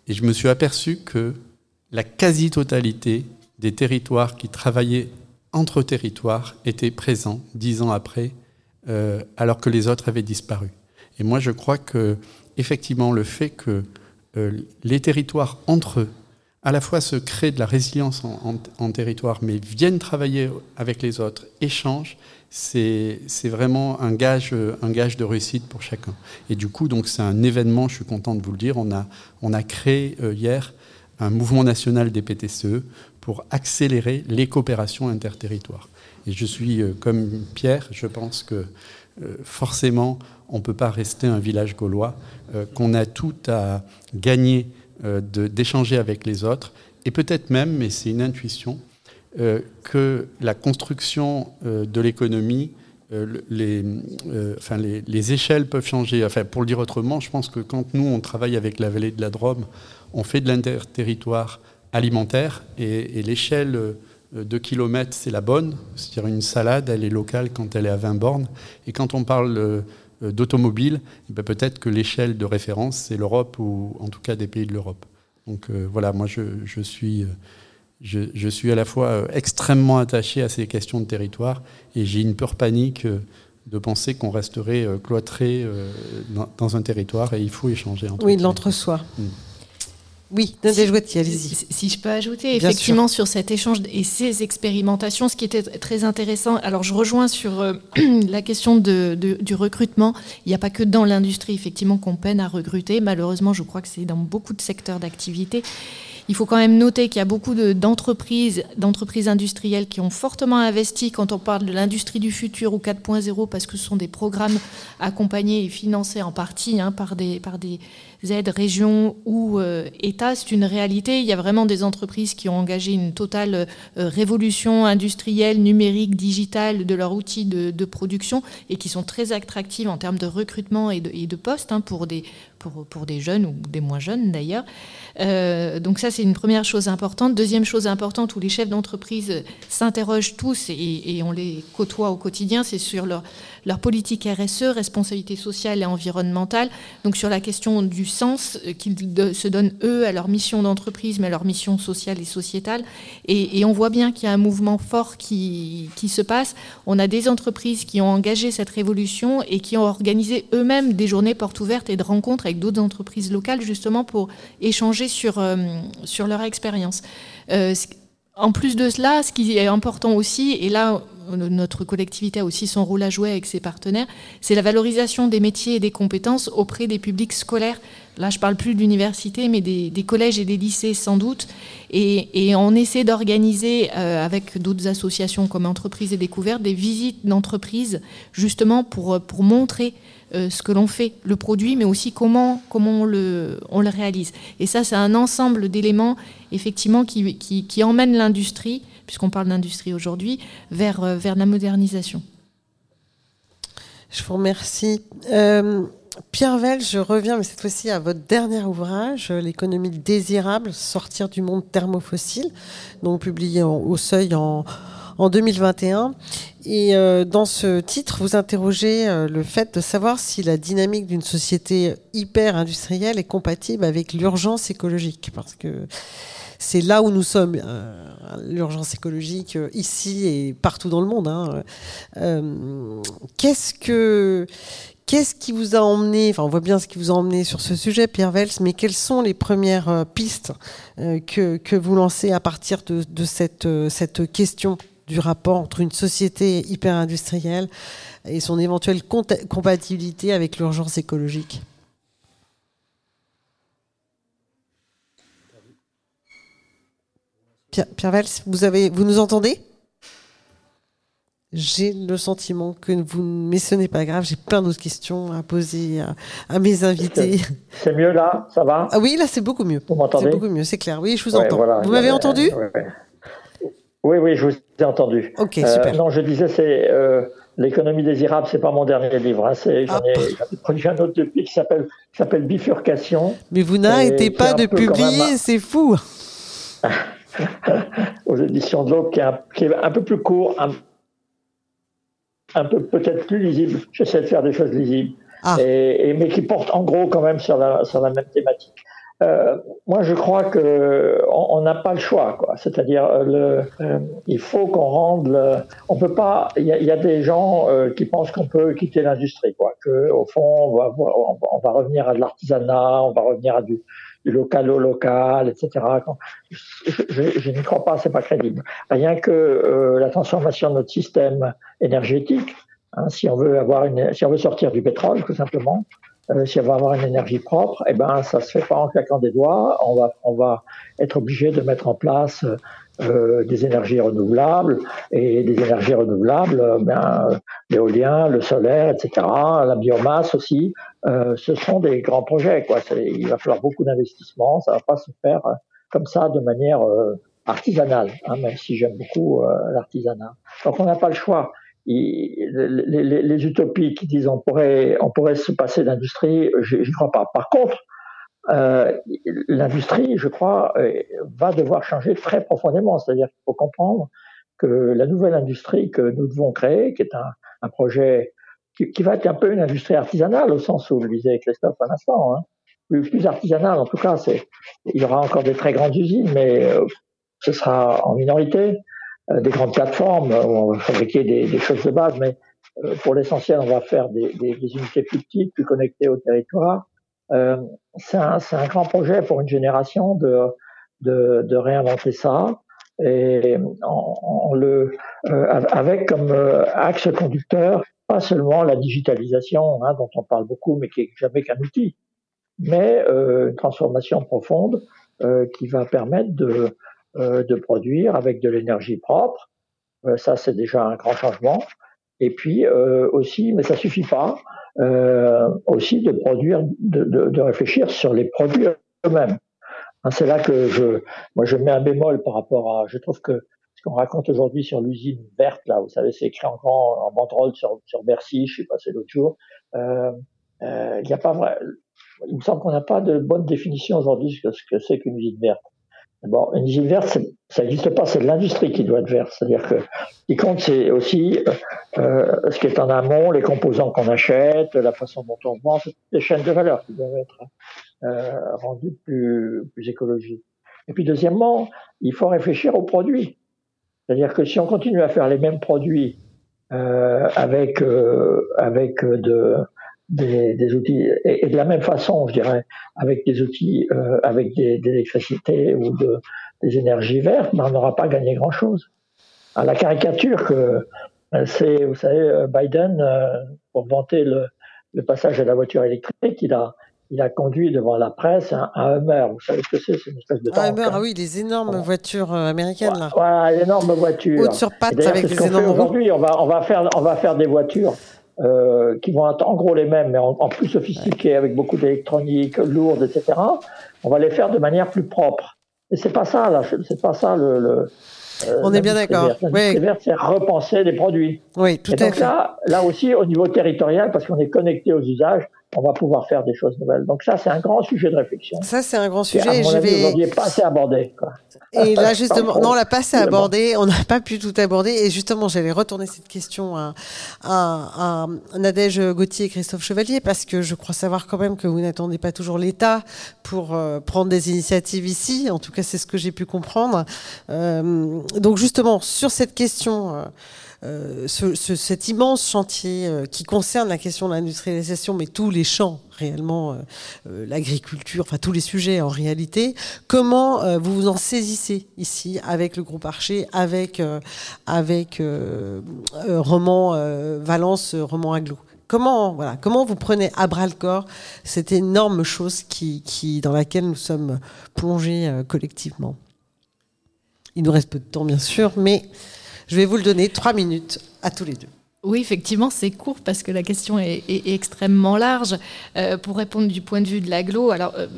Et je me suis aperçu que la quasi-totalité des territoires qui travaillaient entre territoires étaient présents dix ans après, euh, alors que les autres avaient disparu. Et moi, je crois que effectivement, le fait que les territoires entre eux à la fois se créent de la résilience en, territoire, mais viennent travailler avec les autres, échangent, c'est vraiment un gage, un gage de réussite pour chacun. Et du coup, c'est un événement, je suis content de vous le dire, on a, on a créé euh, hier un mouvement national des PTCE pour accélérer les coopérations interterritoires. Et je suis euh, comme Pierre, je pense que euh, forcément, on ne peut pas rester un village gaulois, qu'on a tout à gagner euh, d'échanger avec les autres, et peut-être même, mais c'est une intuition, euh, que la construction euh, de l'économie, les, enfin, les, échelles peuvent changer. Enfin, pour le dire autrement, je pense que quand nous, on travaille avec la vallée de la Drôme, on fait de l'interterritoire alimentaire, et, l'échelle de kilomètres, c'est la bonne. C'est-à-dire une salade, elle est locale quand elle est à 20 bornes. Et quand on parle euh, d'automobile, eh ben, peut-être que l'échelle de référence, c'est l'Europe ou en tout cas des pays de l'Europe. Donc euh, voilà, moi je, suis, euh, je, suis à la fois extrêmement attaché à ces questions de territoire et j'ai une peur panique de penser qu'on resterait cloîtré dans, un territoire et il faut échanger. Entre oui, l'entre-soi. Mm. Oui, si, allez-y. Si je peux ajouter, effectivement, sur cet échange et ces expérimentations, ce qui était très intéressant, alors je rejoins sur euh, la question de, du recrutement. Il n'y a pas que dans l'industrie, effectivement, qu'on peine à recruter. Malheureusement, je crois que c'est dans beaucoup de secteurs d'activité. Il faut quand même noter qu'il y a beaucoup d'entreprises, d'entreprises industrielles qui ont fortement investi quand on parle de l'industrie du futur ou 4.0 parce que ce sont des programmes accompagnés et financés en partie hein, par, des, par des aides régions ou euh, États. C'est une réalité. Il y a vraiment des entreprises qui ont engagé une totale euh, révolution industrielle, numérique, digitale de leurs outils de, production et qui sont très attractives en termes de recrutement et de, postes hein, pour, des jeunes ou des moins jeunes d'ailleurs. Euh, donc ça, c'est une première chose importante. Deuxième chose importante où les chefs d'entreprise s'interrogent tous et, on les côtoie au quotidien, c'est sur leur, leur politique RSE, responsabilité sociale et environnementale. Donc sur la question du sens qu'ils se donnent eux à leur mission d'entreprise, mais à leur mission sociale et sociétale. Et, on voit bien qu'il y a un mouvement fort qui, qui se passe. On a des entreprises qui ont engagé cette révolution et qui ont organisé eux-mêmes des journées portes ouvertes et de rencontres avec d'autres entreprises locales justement pour échanger sur, euh, sur leur expérience. Euh, en plus de cela, ce qui est important aussi, et là notre collectivité a aussi son rôle à jouer avec ses partenaires, c'est la valorisation des métiers et des compétences auprès des publics scolaires. Là, je parle plus d'université, mais des, collèges et des lycées sans doute. Et, on essaie d'organiser euh, avec d'autres associations comme Entreprises et Découvertes des visites d'entreprises justement pour, pour montrer euh, ce que l'on fait, le produit, mais aussi comment, on, le, réalise. Et ça, c'est un ensemble d'éléments, effectivement, qui, qui, emmènent l'industrie, puisqu'on parle d'industrie aujourd'hui, vers, euh, vers la modernisation. Je vous remercie. Euh, Pierre Vell, je reviens, mais cette fois-ci à votre dernier ouvrage, L'économie désirable, sortir du monde thermofossile, donc publié au Seuil en, en 2021. Et euh, dans ce titre, vous interrogez euh, le fait de savoir si la dynamique d'une société hyper industrielle est compatible avec l'urgence écologique, parce que c'est là où nous sommes, euh, l'urgence écologique ici et partout dans le monde. Hein. Qu'est-ce que Qu'est-ce qui vous a emmené, enfin on voit bien ce qui vous a emmené sur ce sujet, Pierre Vels, mais quelles sont les premières pistes que, vous lancez à partir de, de cette, cette question du rapport entre une société hyper industrielle et son éventuelle compatibilité avec l'urgence écologique? Pierre, Pierre vous, avez, vous nous entendez? J'ai le sentiment que vous, mais ce n'est pas grave, j'ai plein d'autres questions à poser à, mes invités. C'est mieux là, ça va? Ah oui, là c'est beaucoup mieux. Vous m'entendez? C'est beaucoup mieux, c'est clair. Oui, je vous entends. vous m'avez entendu? oui, oui, je vous ai entendu. Ok, euh, super. non, je disais, c'est euh, l'économie désirable, c'est pas mon dernier livre. Hein, j'en ai, ah. produit un autre depuis qui s'appelle s'appelle Bifurcation. Mais vous n'arrêtez pas de publier, c'est fou. Aux éditions de l'Aube, qui, qui, est un peu plus court, un, peu peut-être plus lisible. J'essaie de faire des choses lisibles, ah. et, mais qui porte en gros quand même sur la, sur la même thématique. Euh, moi, je crois que on n'a pas le choix, quoi. C'est-à-dire, euh, euh, il faut qu'on rende. Le, on peut pas. Il y, a des gens qui pensent qu'on peut quitter l'industrie, quoi. Que au fond, on va, on va revenir à de l'artisanat, on va revenir à du, local au local, etc. Je, n'y crois pas, c'est pas crédible. Rien que euh, la transformation de notre système énergétique, hein, si on veut avoir une, si on veut sortir du pétrole, tout simplement, euh, si on veut avoir une énergie propre, eh ben ça se fait pas en claquant des doigts. On va, on va être obligé de mettre en place euh, des énergies renouvelables et des énergies renouvelables, ben, l'éolien, le solaire, etc., la biomasse aussi. Euh, ce sont des grands projets. Quoi. Il va falloir beaucoup d'investissements. Ça va pas se faire comme ça de manière artisanale, hein, même si j'aime beaucoup l'artisanat. Donc on n'a pas le choix. les, les, les, utopies qui disent on pourrait, on pourrait se passer d'industrie, j'y crois pas. Par contre, euh, l'industrie, je crois, euh, va devoir changer très profondément. C'est-à-dire qu'il faut comprendre que la nouvelle industrie que nous devons créer, qui est un, un projet qui, qui, va être un peu une industrie artisanale, au sens où le disait Christophe à l'instant, hein, plus, plus artisanale en tout cas, c'est, il y aura encore des très grandes usines, mais euh, ce sera en minorité, euh, des grandes plateformes où on va fabriquer des, des choses de base, mais pour l'essentiel, on va faire des, des, des unités plus petites, plus connectées au territoire. Euh, c'est un, un, grand projet pour une génération de, de, de réinventer ça. Et en, le euh, avec comme euh, axe conducteur pas seulement la digitalisation hein, dont on parle beaucoup mais qui est jamais qu'un outil, mais euh, une transformation profonde euh, qui va permettre de, de produire avec de l'énergie propre. ça c'est déjà un grand changement. Et puis aussi, mais ça suffit pas, euh, aussi de produire, de, réfléchir sur les produits eux-mêmes. Hein, c'est là que je, moi, je mets un bémol par rapport à. Je trouve que ce qu'on raconte aujourd'hui sur l'usine verte, là, vous savez, c'est écrit en grand, en banderole sur, sur Bercy, je sais pas, c'est l'autre jour. Euh, euh, il a pas. Il me semble qu'on n'a pas de bonne définition aujourd'hui de ce que c'est qu'une usine verte. Bon, une usine verte, ça n'existe pas, c'est l'industrie qui doit être verte. C'est-à-dire que ce qui compte, c'est aussi euh, ce qui est en amont, les composants qu'on achète, la façon dont on vend, les chaînes de valeur qui doivent être rendues plus, plus écologiques. Et puis deuxièmement, il faut réfléchir aux produits. C'est-à-dire que si on continue à faire les mêmes produits euh, avec euh, avec de des, outils et, de la même façon, je dirais, avec des outils, euh, avec des, ou de, des énergies vertes, ben, on n'aura pas gagné grand-chose. La caricature que c'est, vous savez, Biden, pour vanter le, le, passage à la voiture électrique, il a, il a conduit devant la presse un, un Hummer. Vous savez ce que c'est? C'est une espèce de tank. Un Hummer, hein. ah oui, les énormes voitures américaines là. Voilà, les énormes voitures. Hautes sur pattes avec des énormes Aujourd'hui, on va, on va faire, on va faire des voitures euh, qui vont être en gros les mêmes, mais en, en plus sophistiquées, avec beaucoup d'électronique, lourde, etc. On va les faire de manière plus propre. Et c'est pas ça, là, c'est pas ça le. le euh, On est bien d'accord. Oui. c'est repenser des produits. Oui, tout Et à donc fait. Là, là aussi, au niveau territorial, parce qu'on est connecté aux usages, on va pouvoir faire des choses nouvelles. Donc ça, c'est un grand sujet de réflexion. Ça, c'est un grand sujet. À mon je avis, vais... aujourd'hui, pas assez abordé. Quoi. Et là, justement, non, on l'a pas assez abordé, on n'a pas pu tout aborder. Et justement, j'allais retourner cette question à, à, à Nadège Gauthier et Christophe Chevalier, parce que je crois savoir quand même que vous n'attendez pas toujours l'État pour euh, prendre des initiatives ici. En tout cas, c'est ce que j'ai pu comprendre. Euh, donc, justement, sur cette question... Euh, ce, ce, cet immense chantier euh, qui concerne la question de l'industrialisation, mais tous les champs réellement, euh, l'agriculture, enfin tous les sujets en réalité. Comment vous vous en saisissez ici avec le groupe Archer, avec avec Roman Valence, Roman Aglo? Comment, voilà, comment vous prenez à bras le corps cette énorme chose qui, qui, dans laquelle nous sommes plongés collectivement? Il nous reste peu de temps, bien sûr, mais je vais vous le donner, trois minutes à tous les deux. Oui, effectivement, c'est court parce que la question est, extrêmement large. Euh, pour répondre du point de vue de l'aglo, alors euh,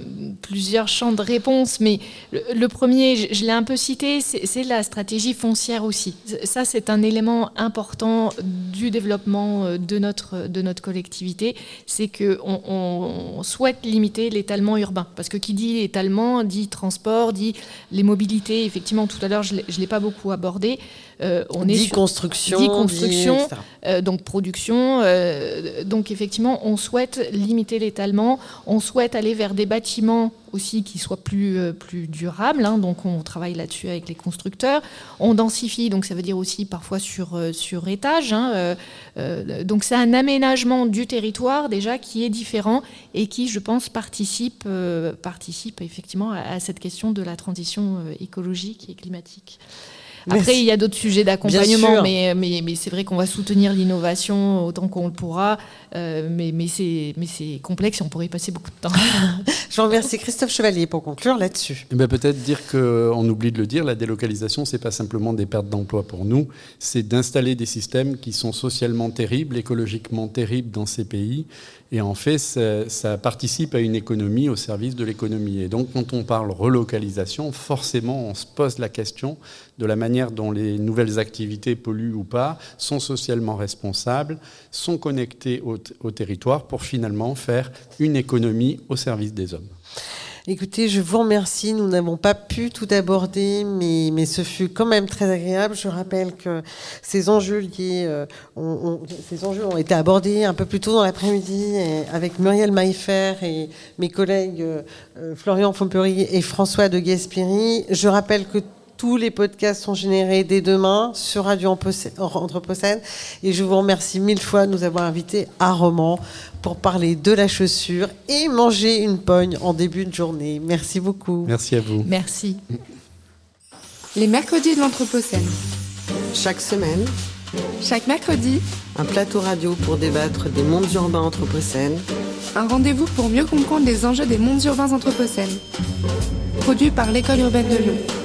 plusieurs champs de réponse, mais le, premier, je, l'ai un peu cité, c'est la stratégie foncière aussi. Ça, c'est un élément important du développement euh, de notre, de notre collectivité, c'est qu'on on souhaite limiter l'étalement urbain. Parce que qui dit étalement dit transport, dit les mobilités. Effectivement, tout à l'heure, je ne l'ai pas beaucoup abordé. On est dit sur construction, dit construction, euh, donc production. euh, donc effectivement, on souhaite limiter l'étalement, on souhaite aller vers des bâtiments aussi qui soient plus, euh, plus durables. hein. donc on travaille là-dessus avec les constructeurs. On densifie, donc ça veut dire aussi parfois sur, euh, sur étage. hein. Euh, euh, donc c'est un aménagement du territoire déjà qui est différent et qui, je pense, participe, euh, participe effectivement à, à cette question de la transition euh, écologique et climatique. Après, il y a d'autres sujets d'accompagnement, mais, mais, mais c'est vrai qu'on va soutenir l'innovation autant qu'on le pourra. euh, mais mais c'est mais c'est complexe et on pourrait y passer beaucoup de temps. Je vous remercie Christophe Chevalier pour conclure là-dessus. Eh ben, Peut-être dire qu'on oublie de le dire, la délocalisation, c'est pas simplement des pertes d'emploi pour nous, c'est d'installer des systèmes qui sont socialement terribles, écologiquement terribles dans ces pays. Et en fait, ça, participe à une économie au service de l'économie. Et donc, quand on parle relocalisation, forcément, on se pose la question de la manière dont les nouvelles activités polluent ou pas sont socialement responsables, sont connectées au territoire pour finalement faire une économie au service des hommes. Écoutez, je vous remercie. Nous n'avons pas pu tout aborder, mais, mais ce fut quand même très agréable. Je rappelle que ces enjeux liés, euh, ont, ont- ces enjeux ont été abordés un peu plus tôt dans l'après-midi avec Muriel Maillefer et mes collègues euh, Florian Fompery et François de Gasperi. Je rappelle que tous les podcasts sont générés dès demain sur Radio Anthropocène-. Et je vous remercie mille fois de nous avoir invités à Romans pour parler de la chaussure et manger une pogne en début de journée. Merci beaucoup. Merci à vous. Merci. Les mercredis de l'Anthropocène. Chaque semaine, Chaque mercredi, un plateau radio pour débattre des mondes urbains anthropocènes, un rendez-vous pour mieux comprendre les enjeux des mondes urbains anthropocènes. Produit par l'École urbaine de Lyon.